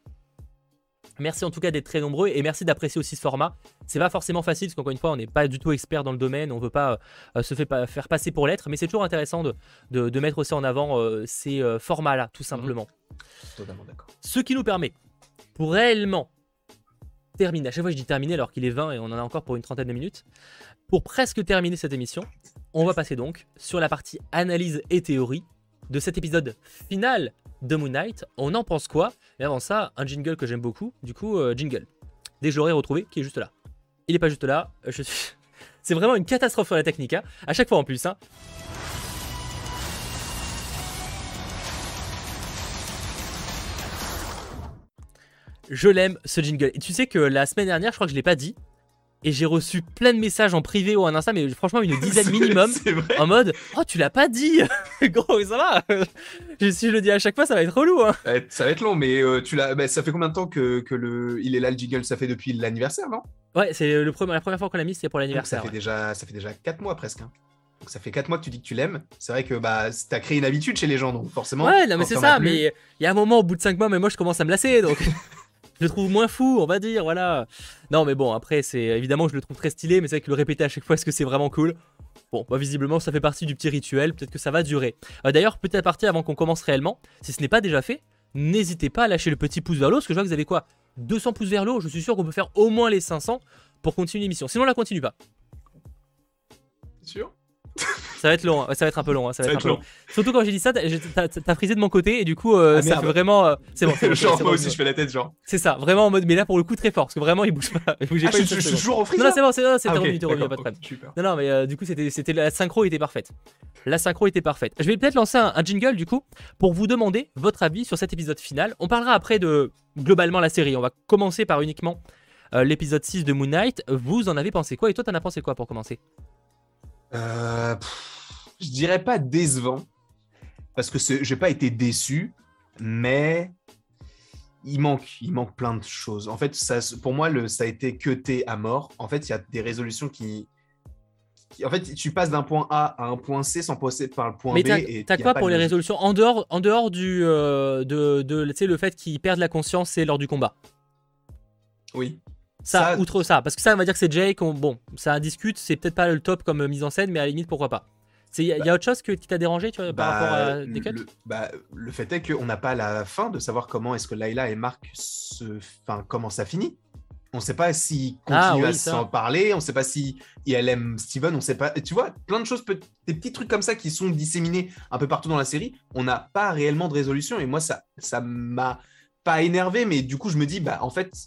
Speaker 1: Merci en tout cas d'être très nombreux et merci d'apprécier aussi ce format. C'est pas forcément facile parce qu'encore une fois, on n'est pas du tout expert dans le domaine, on veut pas euh, se fait faire passer pour l'être, mais c'est toujours intéressant de, mettre aussi en avant euh, ces euh, formats-là, tout simplement.
Speaker 2: Mmh. Totalement d'accord.
Speaker 1: Ce qui nous permet, pour réellement terminer, à chaque fois je dis terminer alors qu'il est 20 et on en a encore pour une trentaine de minutes, pour presque terminer cette émission, on va passer donc sur la partie analyse et théorie de cet épisode final de Moon Knight. On en pense quoi? Et avant ça, un jingle que j'aime beaucoup. Du coup, euh, jingle. Dès que je retrouvé, qui est juste là. Il est pas juste là. Suis... C'est vraiment une catastrophe sur la technique. Hein. À chaque fois en plus. Hein. Je l'aime ce jingle. Et tu sais que la semaine dernière, je crois que je l'ai pas dit, et j'ai reçu plein de messages en privé ou en Insta, mais franchement une dizaine minimum, en mode Oh, tu l'as pas dit Gros, ça va Si je le dis à chaque fois, ça va être relou. Hein.
Speaker 2: Ça va être long, mais euh, tu l'as. Bah, ça fait combien de temps que, que, le... il est là le jingle? Ça fait depuis l'anniversaire, non?
Speaker 1: Ouais, c'est le premier, la première fois qu'on l'a mis, c'était pour l'anniversaire.
Speaker 2: Ça, fait déjà, ça fait déjà 4 mois presque. Hein. Donc ça fait 4 mois que tu dis que tu l'aimes. C'est vrai que bah, t'as créé une habitude chez les gens, donc forcément.
Speaker 1: Ouais, non, mais c'est ça, mais il y a un moment au bout de 5 mois, mais moi je commence à me lasser, donc. je le trouve moins fou, on va dire, voilà. Non, mais bon, après, c'est évidemment, je le trouve très stylé, mais c'est vrai que le répéter à chaque fois, est-ce que c'est vraiment cool? Bon, bah, visiblement, ça fait partie du petit rituel, peut-être que ça va durer. Euh, d'ailleurs, peut-être partir avant qu'on commence réellement, si ce n'est pas déjà fait, n'hésitez pas à lâcher le petit pouce vers l'eau, parce que je vois que vous avez quoi? 200 pouces vers l'eau, je suis sûr qu'on peut faire au moins les 500 pour continuer l'émission. Sinon, on la continue pas.
Speaker 2: Sûr?
Speaker 1: ça va être long, hein. ça va être un peu long. Hein. Ça va être un peu long. Surtout quand j'ai dit ça, t'as frisé de mon côté et du coup, euh, ah, ça fait vraiment. Euh, c'est bon.
Speaker 2: genre, moi aussi, je fais la tête, genre.
Speaker 1: C'est ça, vraiment en mode, mais là pour le coup, très fort, parce que vraiment, il bouge pas.
Speaker 2: Il bougeait ah, pas je, suis toujours en frise.
Speaker 1: Non, non c'est bon, c'est bon, c'est ah, revenu, tu reviens, pas de problème. Non, non, mais euh, du coup, c'était la synchro était parfaite. La synchro était parfaite. Je vais peut-être lancer un, un, jingle du coup pour vous demander votre avis sur cet épisode final. On parlera après de globalement la série. On va commencer par uniquement l'épisode 6 de Moon Knight. Vous en avez pensé quoi Et toi, t'en as pensé quoi pour commencer?
Speaker 2: Euh je dirais pas décevant, parce que j'ai pas été déçu, mais il manque, il manque plein de choses. En fait, ça, pour moi, le, ça a été cuté à mort. En fait, il y a des résolutions qui, en fait, tu passes d'un point A à un point C sans passer par le point B.
Speaker 1: Mais t'as quoi pour les résolutions? En dehors, en dehors du, euh, de, de le fait qu'ils perdent la conscience, c'est lors du combat.
Speaker 2: Oui.
Speaker 1: Ça, outre ça, parce que ça, on va dire que c'est Jake. bon, ça discute, c'est peut-être pas le top comme mise en scène, mais à la limite, pourquoi pas. Il y, a bah autre chose qui t'a dérangé tu vois, par bah, rapport à des
Speaker 2: le, bah, le fait est qu'on n'a pas la fin de savoir comment est-ce que Layla et Marc se. Enfin, comment ça finit. On ne sait pas s'ils ah continuent à s'en parler, on ne sait pas si elle aime Steven, on ne sait pas. Tu vois, plein de choses, des petits trucs comme ça qui sont disséminés un peu partout dans la série. On n'a pas réellement de résolution et moi, ça ça m'a pas énervé, mais du coup, je me dis, bah en fait,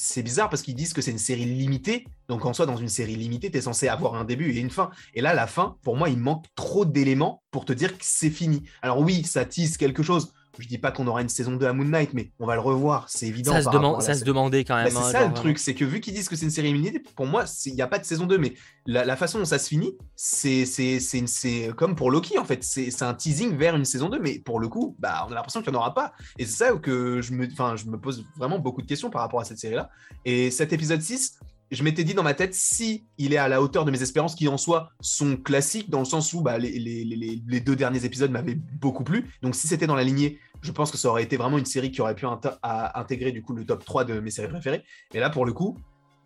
Speaker 2: c'est bizarre parce qu'ils disent que c'est une série limitée. Donc en soi, dans une série limitée, tu es censé avoir un début et une fin. Et là, la fin, pour moi, il manque trop d'éléments pour te dire que c'est fini. Alors oui, ça tease quelque chose, je dis pas qu'on aura une saison 2 à Moon Knight, mais on va le revoir, c'est évident.
Speaker 1: Ça, se, demande, ça se demandait quand même.
Speaker 2: Bah, c'est ça le truc, c'est que vu qu'ils disent que c'est une série limitée, pour moi, il n'y a pas de saison 2, mais la, façon dont ça se finit, c'est comme pour Loki en fait, c'est un teasing vers une saison 2, mais pour le coup, bah, on a l'impression qu'il n'y en aura pas. Et c'est ça que je me, je me pose vraiment beaucoup de questions par rapport à cette série-là. Et cet épisode 6, je m'étais dit dans ma tête, si il est à la hauteur de mes espérances, qui en soi sont classiques, dans le sens où bah, les, deux derniers épisodes m'avaient beaucoup plu. Donc si c'était dans la lignée, je pense que ça aurait été vraiment une série qui aurait pu intégrer du coup le top 3 de mes séries préférées. Et là, pour le coup,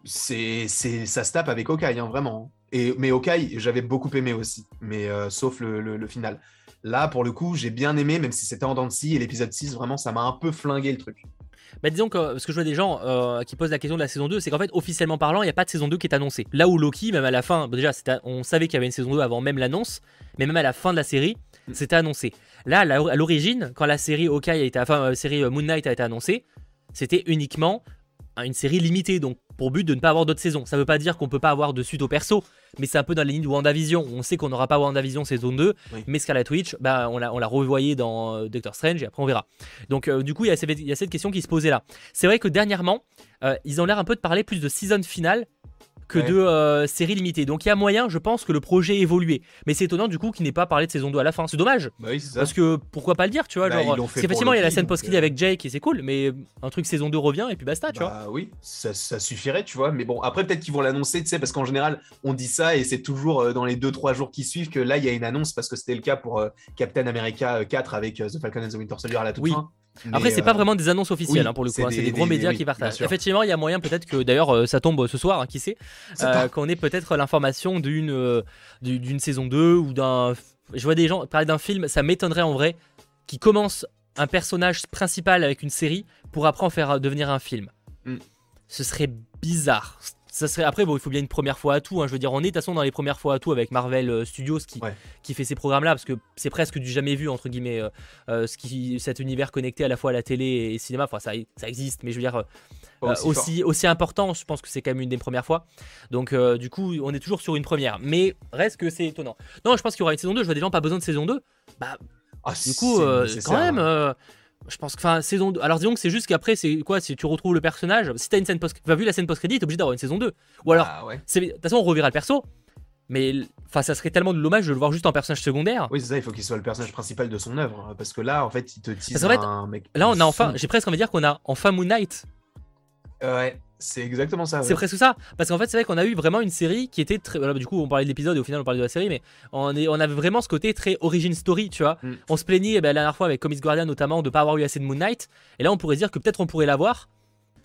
Speaker 2: c'est, ça se tape avec Hawkeye, hein, vraiment. Et, mais Hawkeye, j'avais beaucoup aimé aussi, mais euh, sauf le, final. Là, pour le coup, j'ai bien aimé, même si c'était en dents de scie, et l'épisode 6, vraiment, ça m'a un peu flingué le truc.
Speaker 1: Bah disons que parce que je vois des gens euh, qui posent la question de la saison 2, c'est qu'en fait officiellement parlant, il n'y a pas de saison 2 qui est annoncée. Là où Loki, même à la fin, déjà on savait qu'il y avait une saison 2 avant même l'annonce, mais même à la fin de la série, mm. c'était annoncé. Là, à l'origine, quand la série Hawkeye a été, enfin, la euh, série euh, Moon Knight a été annoncée, c'était uniquement une série limitée, donc pour but de ne pas avoir d'autres saisons. Ça veut pas dire qu'on peut pas avoir de suite au perso, mais c'est un peu dans la ligne de WandaVision. On sait qu'on n'aura pas WandaVision saison 2, mais Scarlet Witch, bah, on l'a on revoyé dans euh, Doctor Strange et après on verra. Donc euh, du coup, il y, a cette question qui se posait là. C'est vrai que dernièrement, euh, ils ont l'air un peu de parler plus de season finale que de euh, séries limitées. Donc il y a moyen, je pense, que le projet évolue. Mais c'est étonnant du coup qu'il n'ait pas parlé de saison 2 à la fin. C'est dommage.
Speaker 2: Bah
Speaker 1: Parce que pourquoi pas le dire, tu vois. Bah, genre, effectivement, il y a la scène post-credit avec Jake et c'est cool, mais un truc saison 2 revient et puis basta, tu
Speaker 2: bah, Oui, ça, suffirait, tu vois. Mais bon, après, peut-être qu'ils vont l'annoncer, tu sais, parce qu'en général, on dit ça et c'est toujours euh, dans les 2-3 jours qui suivent que là, il y a une annonce parce que c'était le cas pour euh, Captain America 4 avec The Falcon and the Winter Soldier à la toute fin.
Speaker 1: Après, c'est pas euh, vraiment des annonces officielles hein, pour le coup, hein, c'est des, gros médias qui partagent. Effectivement, il y a moyen peut-être que, d'ailleurs, euh, ça tombe ce soir, hein, qui sait, euh, qu'on ait peut-être l'information d'une d'une saison 2 ou d'un. Je vois des gens parler d'un film, ça m'étonnerait en vrai, qui commence un personnage principal avec une série pour après en faire devenir un film. Mm. Ce serait bizarre ça serait après bon il faut bien une première fois à tout hein. je veux dire on est de toute façon dans les premières fois à tout avec Marvel euh, Studios qui, qui fait ces programmes là parce que c'est presque du jamais vu entre guillemets euh, euh, ce qui cet univers connecté à la fois à la télé et cinéma enfin ça, ça existe mais je veux dire aussi, aussi, important, je pense que c'est quand même une des premières fois. Donc, du coup, on est toujours sur une première. Mais reste que c'est étonnant. Non, je pense qu'il y aura une saison 2. Je vois des gens pas besoin de saison 2. Bah, ah, du coup, quand même, hein. Je pense que, enfin, saison 2. Alors, disons que c'est juste qu'après, c'est quoi Si tu retrouves le personnage, si t'as une scène post. Enfin, vu la scène post-crédit, t'es obligé d'avoir une saison 2. Ou alors, ah, de toute façon, on reverra le perso. Mais enfin, ça serait tellement de dommage de le voir juste en personnage secondaire.
Speaker 2: Oui, c'est ça, il faut qu'il soit le personnage principal de son œuvre. Parce que là, en fait, il te tease un mec.
Speaker 1: Là, on a enfin, j'ai presque envie de dire qu'on a enfin Moon Knight.
Speaker 2: Ouais. C'est exactement ça.
Speaker 1: C'est presque ça. Parce qu'en fait, c'est vrai qu'on a eu vraiment une série qui était très. du coup, on parlait de l'épisode et au final, on parlait de la série, mais on, est, on avait vraiment ce côté très origin story, tu vois. Mm. On se plaignait eh ben, la dernière fois avec Comics Guardian notamment de pas avoir eu assez de Moon Knight. Et là, on pourrait dire que peut-être on pourrait l'avoir.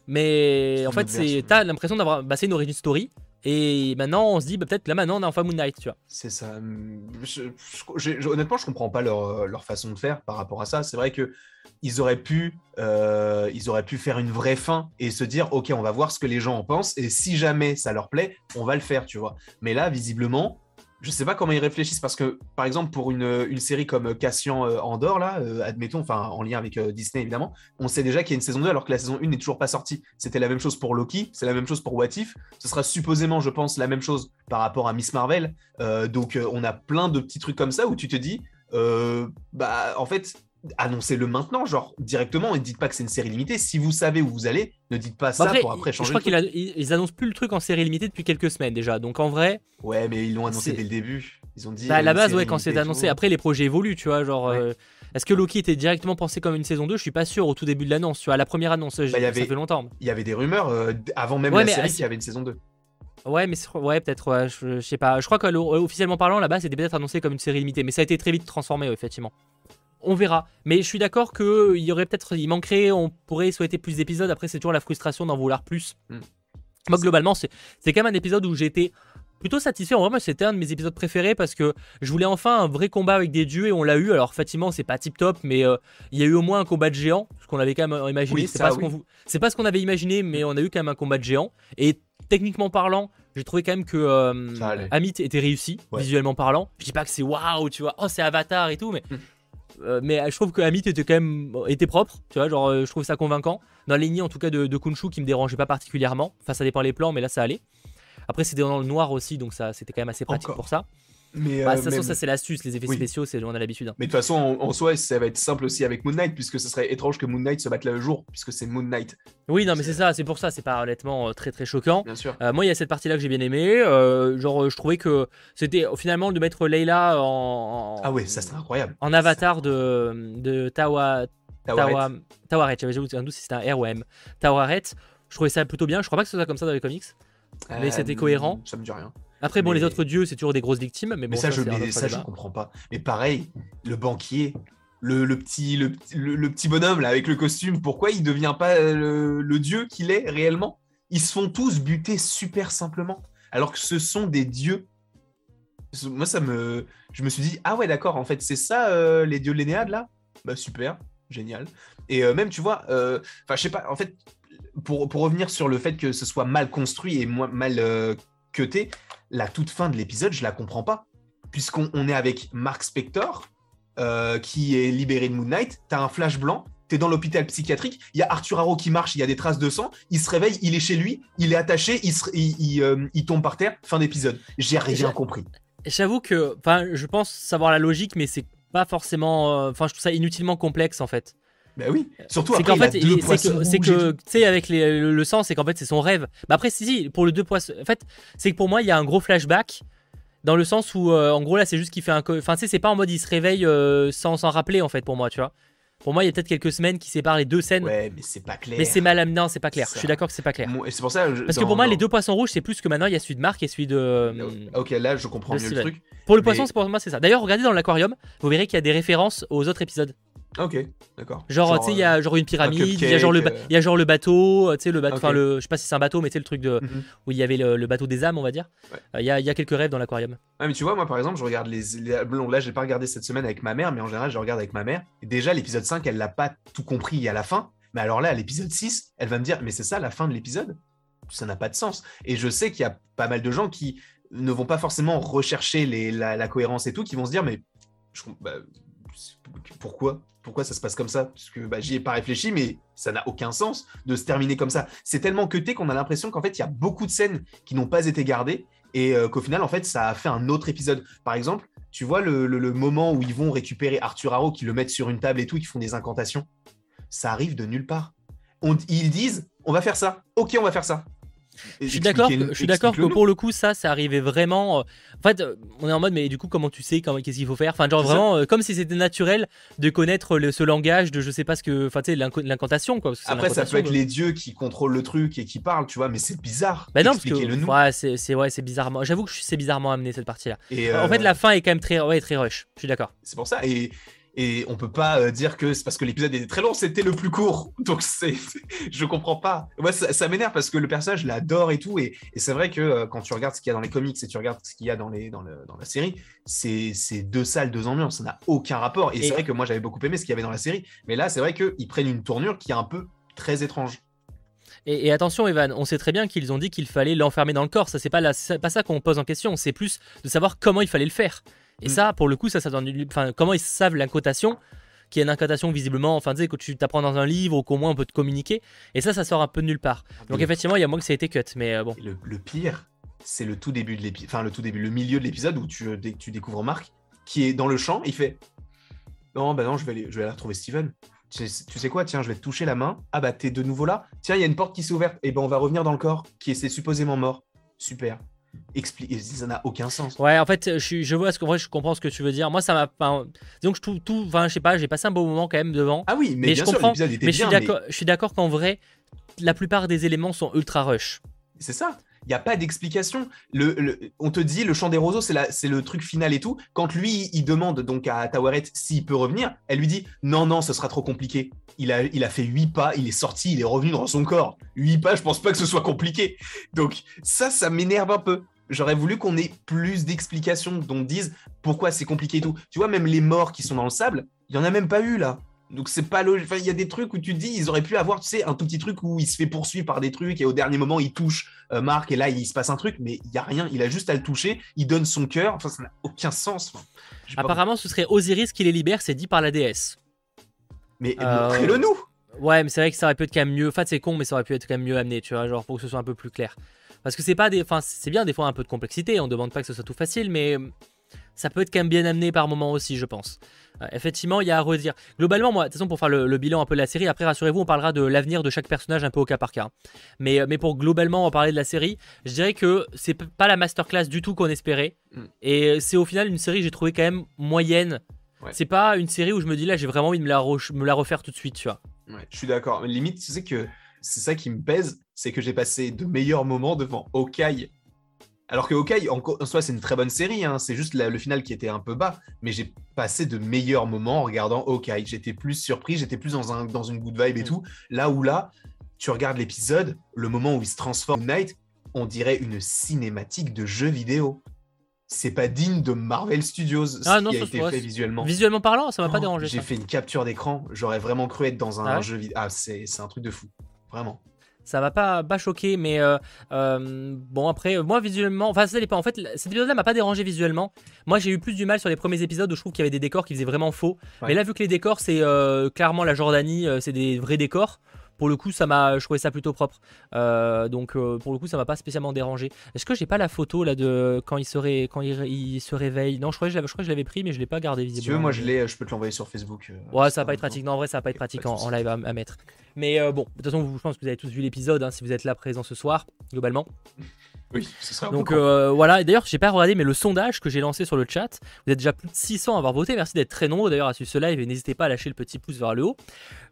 Speaker 1: Mais en fait, c'est t'as l'impression d'avoir. Bah, c'est une origin story. Et maintenant, on se dit, bah, peut-être là maintenant, on a enfin Moon Knight, tu vois.
Speaker 2: C'est ça. honnêtement, je comprends pas leur, leur, façon de faire par rapport à ça. C'est vrai que ils auraient pu, euh, ils auraient pu faire une vraie fin et se dire, ok, on va voir ce que les gens en pensent et si jamais ça leur plaît, on va le faire, tu vois. Mais là, visiblement, je sais pas comment ils réfléchissent parce que, par exemple, pour une, série comme Cassian euh, Andor, là, euh, admettons, en lien avec Disney évidemment, on sait déjà qu'il y a une saison 2 alors que la saison 1 n'est toujours pas sortie. C'était la même chose pour Loki, c'est la même chose pour What If. Ce sera supposément, je pense, la même chose par rapport à Miss Marvel. donc, on a plein de petits trucs comme ça où tu te dis, bah, en fait, annoncez-le maintenant, genre directement, et dites pas que c'est une série limitée. Si vous savez où vous allez, ne dites pas ça pour après changer.
Speaker 1: Je crois qu'ils annoncent plus le truc en série limitée depuis quelques semaines déjà. Donc en vrai.
Speaker 2: Ouais, mais ils l'ont annoncé dès le début. Ils ont dit.
Speaker 1: Bah, à la base, ouais, quand c'est annoncé. Après, les projets évoluent, tu vois. Genre, euh, est-ce que Loki était directement pensé comme une saison 2 Je suis pas sûr au tout début de l'annonce. Tu vois, la première annonce, bah, ça fait longtemps.
Speaker 2: Il y avait des rumeurs euh, avant même la série qu'il y avait une saison 2.
Speaker 1: Ouais, mais ouais, peut-être, ouais, je, sais pas. Je crois qu'officiellement parlant, là-bas, c'était peut-être annoncé comme une série limitée, mais ça a été très vite transformé, effectivement on verra. Mais je suis d'accord qu'il y aurait peut-être, il manquerait, on pourrait souhaiter plus d'épisodes. Après, c'est toujours la frustration d'en vouloir plus. Hmm. Moi, globalement, c'est quand même un épisode où j'étais plutôt satisfait. En vrai, c'était un de mes épisodes préférés parce que je voulais enfin un vrai combat avec des dieux et on l'a eu. Alors, effectivement, c'est pas tip top, mais euh, il y a eu au moins un combat de géant, ce qu'on avait quand même imaginé. c'est pas, ce qu'on avait imaginé, mais on a eu quand même un combat de géant. Et techniquement parlant, j'ai trouvé quand même que euh, Amit était réussi, visuellement parlant. Je dis pas que c'est waouh, tu vois, oh, c'est Avatar et tout, mais. Hmm. Euh, mais je trouve que Amit était quand même était propre, tu vois, genre euh, je trouve ça convaincant. Dans la lignée en tout cas de, de, Kunshu qui me dérangeait pas particulièrement. Enfin ça dépend les plans, mais là ça allait. Après c'était dans le noir aussi, donc ça c'était quand même assez pratique pour ça.
Speaker 2: Mais,
Speaker 1: Bah,
Speaker 2: euh,
Speaker 1: de toute façon, ça c'est l'astuce, les effets
Speaker 2: Oui.
Speaker 1: spéciaux, c'est on a l'habitude. hein.
Speaker 2: mais de toute façon, en, en soi, ça va être simple aussi avec Moon Knight, puisque ce serait étrange que Moon Knight se batte le jour, puisque c'est Moon Knight,
Speaker 1: Oui, non, mais
Speaker 2: C'est-
Speaker 1: ça, c'est pour ça, c'est pas honnêtement euh, très très choquant.
Speaker 2: bien sûr.
Speaker 1: Euh, moi, il y a cette partie-là que j'ai bien aimé. euh, genre, je trouvais que c'était finalement de mettre Leila en, en-
Speaker 2: Ah ouais, ça c'est incroyable.
Speaker 1: en avatar de, de Tawa,
Speaker 2: Tawaret.
Speaker 1: Tawa, Tawaret. J'avais un doute si c'était un R ou un M. Tawaret. Je trouvais ça plutôt bien. Je crois pas que ce soit comme ça dans les comics. mais c'était cohérent.
Speaker 2: Ça me dit rien.
Speaker 1: Après, bon,
Speaker 2: Mais-
Speaker 1: les autres dieux, c'est toujours des grosses victimes. Mais bon,
Speaker 2: Mais ça, je, mais ça, je comprends pas. Mais pareil, le banquier, le, le petit, le, le- le petit bonhomme là avec le costume, pourquoi il devient pas euh, le, le dieu qu'il est réellement? Ils se font tous buter super simplement, alors que ce sont des dieux. Moi, ça me, je me suis dit ah ouais d'accord, en fait c'est ça euh, les dieux de l'Énéade là? Bah super, génial. Et euh, même tu vois, euh, enfin je sais pas, en fait pour, pour revenir sur le fait que ce soit mal construit et mal euh, cuté, la toute fin de l'épisode, je la comprends pas. Puisqu'on on est avec Mark Spector, euh, qui est libéré de Moon Knight, t'as un flash blanc, t'es dans l'hôpital psychiatrique, il y a Arthur Harrow qui marche, il y a des traces de sang, il se réveille, il est chez lui, il est attaché, il, se- il, il, euh, il tombe par terre, fin d'épisode. J'ai rien compris.
Speaker 1: J'avoue que, enfin, je pense savoir la logique, mais c'est pas forcément. euh, Enfin, je trouve ça inutilement complexe en fait.
Speaker 2: Bah oui, surtout
Speaker 1: C'est
Speaker 2: après,
Speaker 1: qu'en fait, c'est que, tu sais, avec les- le, le sang, c'est qu'en fait, c'est son rêve. Bah après, si, si, pour le deux poissons. En fait, c'est que pour moi, il y a un gros flashback. Dans le sens où, euh, en gros, là, c'est juste qu'il fait un. Enfin, tu sais, c'est pas en mode il se réveille euh, sans s'en rappeler, en fait, pour moi, tu vois. Pour moi, il y a peut-être quelques semaines qui séparent les deux scènes.
Speaker 2: Ouais, mais c'est pas clair.
Speaker 1: mais c'est mal amené, c'est pas clair.
Speaker 2: Ça.
Speaker 1: Je suis d'accord que c'est pas clair.
Speaker 2: Et c'est pour ça. je-
Speaker 1: Parce que
Speaker 2: dans-
Speaker 1: pour moi,
Speaker 2: dans-
Speaker 1: les deux poissons rouges, c'est plus que maintenant, il y a celui de Marc et celui de. euh,
Speaker 2: Ok, là, je comprends mieux le truc.
Speaker 1: Pour le
Speaker 2: Mais-
Speaker 1: poisson, c'est pour moi, c'est ça. D'ailleurs, regardez dans l'aquarium, vous verrez qu'il y a des références aux autres épisodes.
Speaker 2: Ok, d'accord.
Speaker 1: Genre, tu sais, il y a genre une pyramide, il y a genre le, ba-
Speaker 2: cupcake, euh.
Speaker 1: il y a genre le bateau, euh, tu sais, le bateau, enfin, le, je sais pas si c'est un bateau, mais tu sais, le truc de,
Speaker 2: Mhm.
Speaker 1: où il y avait le, le bateau des âmes, on va dire.
Speaker 2: Ouais.
Speaker 1: Euh, Il y, a, y a quelques rêves dans l'aquarium.
Speaker 2: Ouais, mais tu vois, moi par exemple, je regarde les. les- Bon, là, j'ai pas regardé cette semaine avec ma mère, mais en général, je regarde avec ma mère. Et déjà, l'épisode 5, elle l'a pas tout compris à la fin. Mais alors là, à l'épisode 6, elle va me dire Mais c'est ça la fin de l'épisode? Ça n'a pas de sens. Et je sais qu'il y a pas mal de gens qui ne vont pas forcément rechercher les, la, la cohérence et tout, qui vont se dire Mais je, bah, pourquoi? Pourquoi ça se passe comme ça? Parce que bah, j'y ai pas réfléchi, mais ça n'a aucun sens de se terminer comme ça. C'est tellement cuté qu'on a l'impression qu'en fait, il y a beaucoup de scènes qui n'ont pas été gardées et euh, qu'au final, en fait, ça a fait un autre épisode. Par exemple, tu vois le, moment où ils vont récupérer Arthur Harrow, qui le mettent sur une table et tout, qui font des incantations. Ça arrive de nulle part. On- ils disent, on va faire ça. Ok, on va faire ça.
Speaker 1: Je suis d'accord, que- je suis d'accord que pour le coup, ça, ça arrivait vraiment. euh, En fait, euh, on est en mode, mais du coup, comment tu sais qu'est-ce qu'il faut faire? Enfin, genre vraiment, euh, comme si c'était naturel de connaître le- ce langage de je sais pas ce que. Enfin, tu sais, l'incantation, quoi. parce que c'est
Speaker 2: Après, ça peut être les dieux qui contrôlent le truc et qui parlent, tu vois, mais c'est bizarre.
Speaker 1: Bah non, parce que ouais, c'est ouais, c'est bizarrement. J'avoue que c'est bizarrement amené cette partie-là.
Speaker 2: Et,
Speaker 1: En fait,
Speaker 2: euh,
Speaker 1: la fin est quand même très, ouais, très rush. Je suis d'accord.
Speaker 2: C'est pour ça. Et, et on peut pas euh, dire que c'est parce que l'épisode était très long, c'était le plus court. Donc c'est, je comprends pas. Moi, ça, ça m'énerve parce que le personnage l'adore et tout. Et, et c'est vrai que euh, quand tu regardes ce qu'il y a dans les comics et tu regardes ce qu'il y a dans, les, dans, le- dans la série, c'est, c'est deux salles, deux ambiances. Ça n'a aucun rapport. Et,
Speaker 1: Et-
Speaker 2: c'est vrai que moi, j'avais beaucoup aimé ce qu'il y avait dans la série. Mais là, c'est vrai qu'ils prennent une tournure qui est un peu très étrange.
Speaker 1: Et, et attention, Evan, on sait très bien qu'ils ont dit qu'il fallait l'enfermer dans le corps. Ça, c'est pas, la- c'est pas ça qu'on pose en question. C'est plus de savoir comment il fallait le faire. Et
Speaker 2: Mm.
Speaker 1: ça, pour le coup, ça, ça donne Enfin, comment ils savent l'incantation qui est une incantation visiblement, enfin tu sais, que tu t'apprends dans un livre ou qu'au moins on peut te communiquer, et ça, ça sort un peu de nulle part. Donc
Speaker 2: Et-
Speaker 1: effectivement, il y a moins que ça a été cut, mais euh, bon.
Speaker 2: Le, le pire, c'est le tout début de l'épisode, enfin le tout début, le milieu de l'épisode où tu, dès que tu découvres Marc, qui est dans le champ, il fait Non, bah non, je vais aller, je vais aller retrouver Steven. Tu sais, tu sais quoi, tiens, je vais te toucher la main. Ah bah t'es de nouveau là. Tiens, il y a une porte qui s'est ouverte. Et ben on va revenir dans le corps, qui est supposément mort. Super. Explique, ça n'a aucun sens.
Speaker 1: Ouais, en fait, je, vois ce que, je comprends ce que tu veux dire. Moi, ça m'a, enfin, disons que je trouve tout, enfin, je sais pas, j'ai passé un beau moment quand même devant.
Speaker 2: Ah oui, mais,
Speaker 1: Mais
Speaker 2: bien
Speaker 1: je
Speaker 2: sûr,
Speaker 1: comprends,
Speaker 2: était
Speaker 1: mais je suis
Speaker 2: bien,
Speaker 1: d'accord, je suis d'accord qu'en vrai, la plupart des éléments sont ultra rush.
Speaker 2: C'est ça. N'y a pas d'explication. On te dit le chant des roseaux, c'est le truc final et tout. Quand lui, il demande donc à Tawaret s'il peut revenir, elle lui dit non, non, ce sera trop compliqué. Il a, fait huit pas, il est sorti, il est revenu dans son corps. Huit pas, je pense pas que ce soit compliqué. Donc ça, ça m'énerve un peu. J'aurais voulu qu'on ait plus d'explications, dont dise pourquoi c'est compliqué et tout. Tu vois, même les morts qui sont dans le sable, il y en a même pas eu là. Donc c'est pas logique. Enfin, il y a des trucs où tu te dis, ils auraient pu avoir, tu sais, un tout petit truc où il se fait poursuivre par des trucs et au dernier moment il touche euh, Marc et là il se passe un truc, mais il y a rien. Il a juste à le toucher, il donne son cœur. Enfin, ça n'a aucun sens. Enfin, j'ai pas-
Speaker 1: Apparemment, ce serait Osiris qui les libère, c'est dit par la déesse.
Speaker 2: Mais
Speaker 1: Euh,
Speaker 2: montrez-le nous.
Speaker 1: Ouais, mais c'est vrai que ça aurait pu être quand même mieux. Enfin, c'est con, mais ça aurait pu être quand même mieux amené, tu vois, genre pour que ce soit un peu plus clair. Parce que c'est pas des. Enfin, c'est bien des fois un peu de complexité. On demande pas que ce soit tout facile, mais ça peut être quand même bien amené par moment aussi, je pense. Euh, effectivement, il y a à redire. Globalement, moi, de toute façon, pour faire le, bilan un peu de la série, après, rassurez-vous, on parlera de l'avenir de chaque personnage un peu au cas par cas. Hein. Mais, euh, mais pour globalement en parler de la série, je dirais que c'est pas la masterclass du tout qu'on espérait. Mm. Et c'est au final une série que j'ai trouvé quand même moyenne. C'est pas une série où je me dis là, j'ai vraiment envie de me la, me la refaire tout de suite, tu vois.
Speaker 2: Ouais, je suis d'accord. Limite, tu sais que c'est ça qui me pèse, c'est que j'ai passé de meilleurs moments devant Okai alors que OK, en, soi, c'est une très bonne série, hein. c'est juste le final qui était un peu bas, mais j'ai passé de meilleurs moments en regardant OK. J'étais plus surpris, j'étais plus dans, un, dans une good vibe et mm. tout. Là où là, tu regardes l'épisode, le moment où il se transforme Night, on dirait une cinématique de jeu vidéo. C'est pas digne de Marvel Studios
Speaker 1: ah, non,
Speaker 2: qui a été fait visuellement.
Speaker 1: Visuellement parlant, ça m'a pas dérangé.
Speaker 2: J'ai fait une capture d'écran, j'aurais vraiment cru être dans un ah jeu vidéo. Ah, c'est un truc de fou, vraiment
Speaker 1: ça va pas, pas choquer, mais euh, euh, bon, après, moi visuellement, enfin, ça dépend. En fait, cet épisode-là m'a pas dérangé visuellement. Moi, j'ai eu plus du mal sur les premiers épisodes où je trouve qu'il y avait des décors qui faisaient vraiment faux. Mais là, vu que les décors, c'est euh, clairement la Jordanie, c'est des vrais décors pour le coup, ça m'a, je trouvais ça plutôt propre. donc, pour le coup, ça m'a pas spécialement dérangé. Est-ce que j'ai pas la photo là de quand il se, quand il, se réveille? Non, je crois que je, crois que je l'avais pris, mais je l'ai pas gardé visiblement.
Speaker 2: Si tu veux, moi je l'ai, je peux te l'envoyer sur Facebook.
Speaker 1: ouais, ça va pas être pratique. Non, en vrai, ça va pas être pratique en, live à, mettre. Mais bon, de toute façon, je pense que vous avez tous vu l'épisode hein, si vous êtes là présent ce soir, globalement.
Speaker 2: Oui, ce sera
Speaker 1: Donc euh, voilà, et d'ailleurs, j'ai pas regardé, mais le sondage que j'ai lancé sur le chat, vous êtes déjà plus de 600 à avoir voté. Merci d'être très nombreux d'ailleurs à suivre ce live et n'hésitez pas à lâcher le petit pouce vers le haut.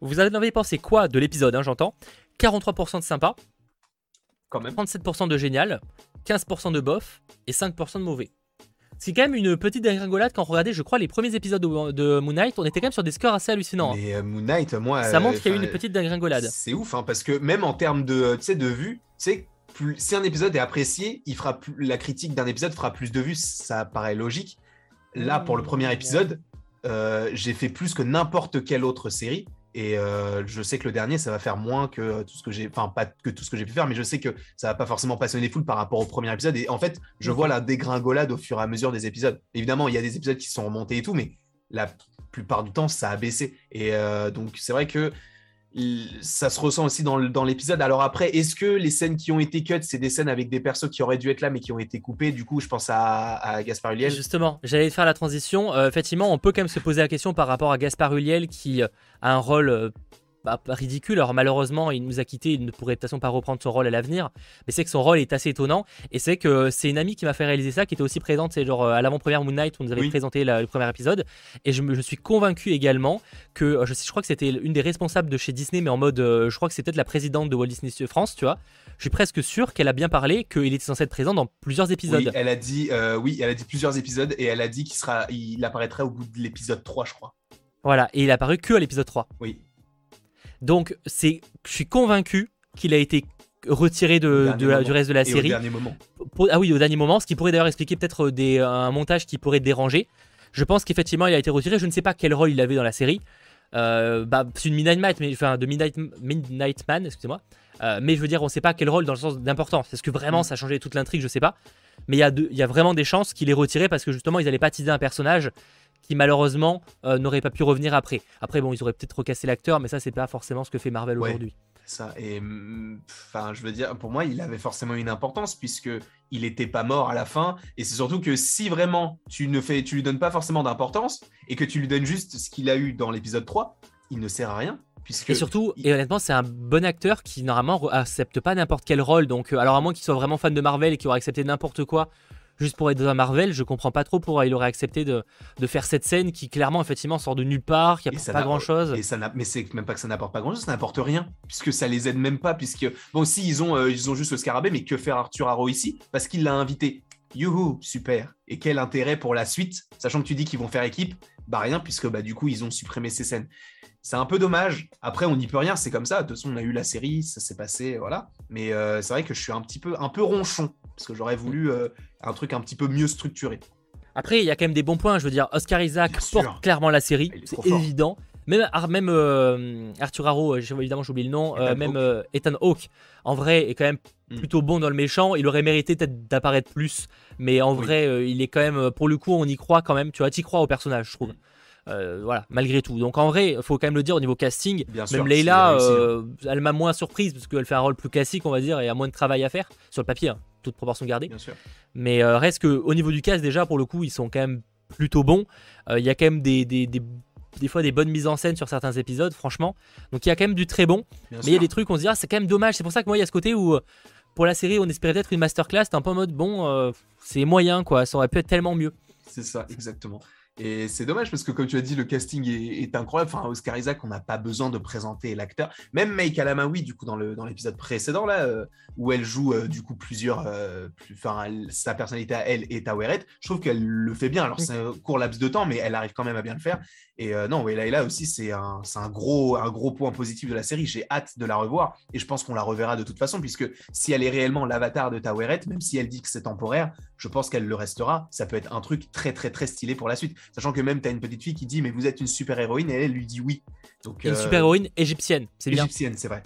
Speaker 1: Vous avez pensé quoi de l'épisode, hein, j'entends? 43% de sympa,
Speaker 2: quand même.
Speaker 1: 37% de génial, 15% de bof et 5% de mauvais. C'est quand même une petite dégringolade quand on regardait, je crois, les premiers épisodes de, Moon Knight. On était quand même sur des scores assez hallucinants.
Speaker 2: Hein. Mais euh, Moon Knight, moi.
Speaker 1: Ça montre qu'il y a eu une petite dégringolade.
Speaker 2: C'est ouf, hein, parce que même en termes de, de vue, tu sais, si un épisode est apprécié, il fera plus, la critique d'un épisode fera plus de vues, ça paraît logique. Là, pour le premier épisode, euh, j'ai fait plus que n'importe quelle autre série. Et euh, je sais que le dernier, ça va faire moins que tout ce que j'ai, enfin pas que tout ce que j'ai pu faire, mais je sais que ça va pas forcément passionner full par rapport au premier épisode. Et en fait, je vois la dégringolade au fur et à mesure des épisodes. Évidemment, il y a des épisodes qui sont remontés et tout, mais la plupart du temps, ça a baissé. Et euh, donc, c'est vrai que ça se ressent aussi dans, l'épisode. Alors après, est-ce que les scènes qui ont été cut, c'est des scènes avec des persos qui auraient dû être là mais qui ont été coupés Du coup, je pense à, Gaspard Huliel.
Speaker 1: Justement, j'allais faire la transition. Euh, effectivement, on peut quand même se poser la question par rapport à Gaspard Huliel qui a un rôle euh, ridicule. Alors malheureusement, il nous a quitté, il ne pourrait de toute façon pas reprendre son rôle à l'avenir. Mais c'est que son rôle est assez étonnant. Et c'est que c'est une amie qui m'a fait réaliser ça, qui était aussi présente, c'est genre euh, à l'avant-première Moon Knight, où on nous avait présenté le premier épisode. Et je, me, suis convaincu également que, euh, je, je crois que c'était une des responsables de chez Disney, mais en mode, euh, je crois que c'était peut-être la présidente de Walt Disney France, tu vois. Je suis presque sûr qu'elle a bien parlé, qu'il était censé être présent dans plusieurs épisodes.
Speaker 2: Oui, elle a dit, oui, elle a dit plusieurs épisodes et elle a dit qu'il sera, il apparaîtrait au bout de l'épisode 3, je crois.
Speaker 1: Voilà, et il est apparu que à l'épisode 3.
Speaker 2: Oui.
Speaker 1: Donc, c'est, je suis convaincu qu'il a été retiré de, du reste de la série.
Speaker 2: Au dernier moment.
Speaker 1: ah oui, au dernier moment, ce qui pourrait d'ailleurs expliquer peut-être des, un montage qui pourrait déranger. Je pense qu'effectivement, il a été retiré. Je ne sais pas quel rôle il avait dans la série. Euh, bah, c'est une Midnight Man, mais, enfin, de Midnight, Midnight Man, excusez-moi. Euh, mais je veux dire, on ne sait pas quel rôle dans le sens d'importance. Est-ce que vraiment mm. ça a changé toute l'intrigue? Je ne sais pas. Mais il y, a y a vraiment des chances qu'il ait retiré parce que justement, ils n'allaient pas teaser un personnage qui malheureusement euh, n'aurait pas pu revenir après. Après, bon, ils auraient peut-être recassé l'acteur, mais ça, c'est pas forcément ce que fait Marvel aujourd'hui.
Speaker 2: Ça, et mm, enfin, je veux dire, pour moi, il avait forcément une importance puisque il n'était pas mort à la fin. Et c'est surtout que si vraiment tu ne fais, tu lui donnes pas forcément d'importance et que tu lui donnes juste ce qu'il a eu dans l'épisode 3, il ne sert à rien. Puisque
Speaker 1: et surtout, et honnêtement, c'est un bon acteur qui normalement accepte pas n'importe quel rôle. Donc, euh, alors à moins qu'il soit vraiment fan de Marvel et qu'il aurait accepté n'importe quoi juste pour être dans Marvel, je comprends pas trop pourquoi il aurait accepté de, faire cette scène qui clairement effectivement sort de nulle part, qui apporte pas grand chose.
Speaker 2: Et ça mais c'est même pas que ça n'apporte pas grand chose, ça n'apporte rien, puisque ça les aide même pas, puisque bon si ils ont euh, ils ont juste le scarabée, mais que faire Arthur Harrow ici? Parce qu'il l'a invité. Youhou, super. Et quel intérêt pour la suite, sachant que tu dis qu'ils vont faire équipe? Bah rien, puisque bah du coup ils ont supprimé ces scènes. C'est un peu dommage. Après, on n'y peut rien, c'est comme ça. De toute façon, on a eu la série, ça s'est passé, voilà. Mais euh, c'est vrai que je suis un petit peu, un peu ronchon parce que j'aurais voulu euh, un truc un petit peu mieux structuré.
Speaker 1: Après, il y a quand même des bons points. Je veux dire, Oscar Isaac porte clairement la série, c'est évident. Même, même euh, Arthur Harrow, euh, évidemment j'ai oublié le nom, même Ethan Hawke, en vrai, est quand même hmm. plutôt bon dans le méchant. Il aurait mérité peut-être d'apparaître plus, mais en vrai, il est quand même, pour le coup, on y croit quand même. Tu vois, tu y crois au personnage, je trouve. Hmm. voilà, malgré tout. Donc en vrai, il faut quand même le dire au niveau casting. même Leila, hein. elle m'a moins surprise parce qu'elle fait un rôle plus classique, on va dire, et a moins de travail à faire sur le papier. Hein toute proportion gardée.
Speaker 2: Bien sûr.
Speaker 1: Mais euh, reste que au niveau du cast, déjà, pour le coup, ils sont quand même plutôt bons. Euh, Il y a quand même des, des, des, des fois des bonnes mises en scène sur certains épisodes, franchement. Donc il y a quand même du très bon.
Speaker 2: Bien
Speaker 1: Mais il y a des trucs, on se dit, ah, c'est quand même dommage. C'est pour ça que moi, il y a ce côté où, euh, pour la série, on espérait peut-être une masterclass. T'es un peu en mode, bon, euh, c'est moyen, quoi. Ça aurait pu être tellement mieux.
Speaker 2: C'est ça, exactement. Et c'est dommage parce que, comme tu as dit, le casting est, est incroyable. Enfin, Oscar Isaac, on n'a pas besoin de présenter l'acteur. Même Make Alamaoui, du coup, dans l'épisode précédent, là, euh, où elle joue, euh, du coup, plusieurs. euh, plus- Enfin, elle- sa personnalité à elle est Taweret. Je trouve qu'elle le fait bien. Alors, c'est un court laps de temps, mais elle arrive quand même à bien le faire. Et euh, non, et là aussi, c'est un, un, gros, un gros point positif de la série. J'ai hâte de la revoir. Et je pense qu'on la reverra de toute façon, puisque si elle est réellement l'avatar de Taweret, même si elle dit que c'est temporaire, je pense qu'elle le restera. Ça peut être un truc très, très, très stylé pour la suite. Sachant que même, tu as une petite fille qui dit Mais vous êtes une super héroïne, et elle lui dit oui. Donc,
Speaker 1: Une
Speaker 2: euh,
Speaker 1: super héroïne égyptienne, c'est bien.
Speaker 2: égyptienne, c'est vrai.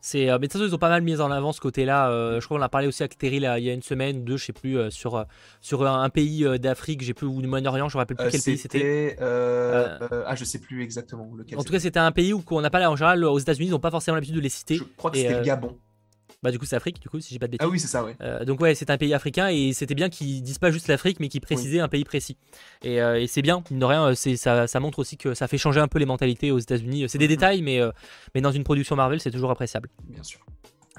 Speaker 1: C'est, euh, mais de toute façon, ils ont pas mal mis en avant ce côté-là. euh, je crois qu'on a parlé aussi avec Terry là, il y a une semaine, deux, je sais plus, euh, sur, sur un, un pays d'Afrique, j'ai plus, ou du Moyen-Orient, je me rappelle plus
Speaker 2: Euh,
Speaker 1: quel pays c'était.
Speaker 2: ah, je sais plus exactement lequel.
Speaker 1: En tout cas, c'était un pays où on n'a pas, en général, aux États-Unis, ils n'ont pas forcément l'habitude de les citer.
Speaker 2: je crois que c'était le Gabon.
Speaker 1: Bah, du coup, c'est Afrique, du coup, si j'ai pas de bêtises.
Speaker 2: Ah oui, c'est ça, ouais.
Speaker 1: Euh, donc ouais, c'est un pays africain et c'était bien qu'ils disent pas juste l'Afrique, mais qu'ils précisaient un pays précis. Et, euh, et c'est bien, mine de rien, euh, ça, ça montre aussi que ça fait changer un peu les mentalités aux États-Unis. C'est des
Speaker 2: Mhm.
Speaker 1: détails, mais, euh, mais dans une production Marvel, c'est toujours appréciable.
Speaker 2: Bien sûr.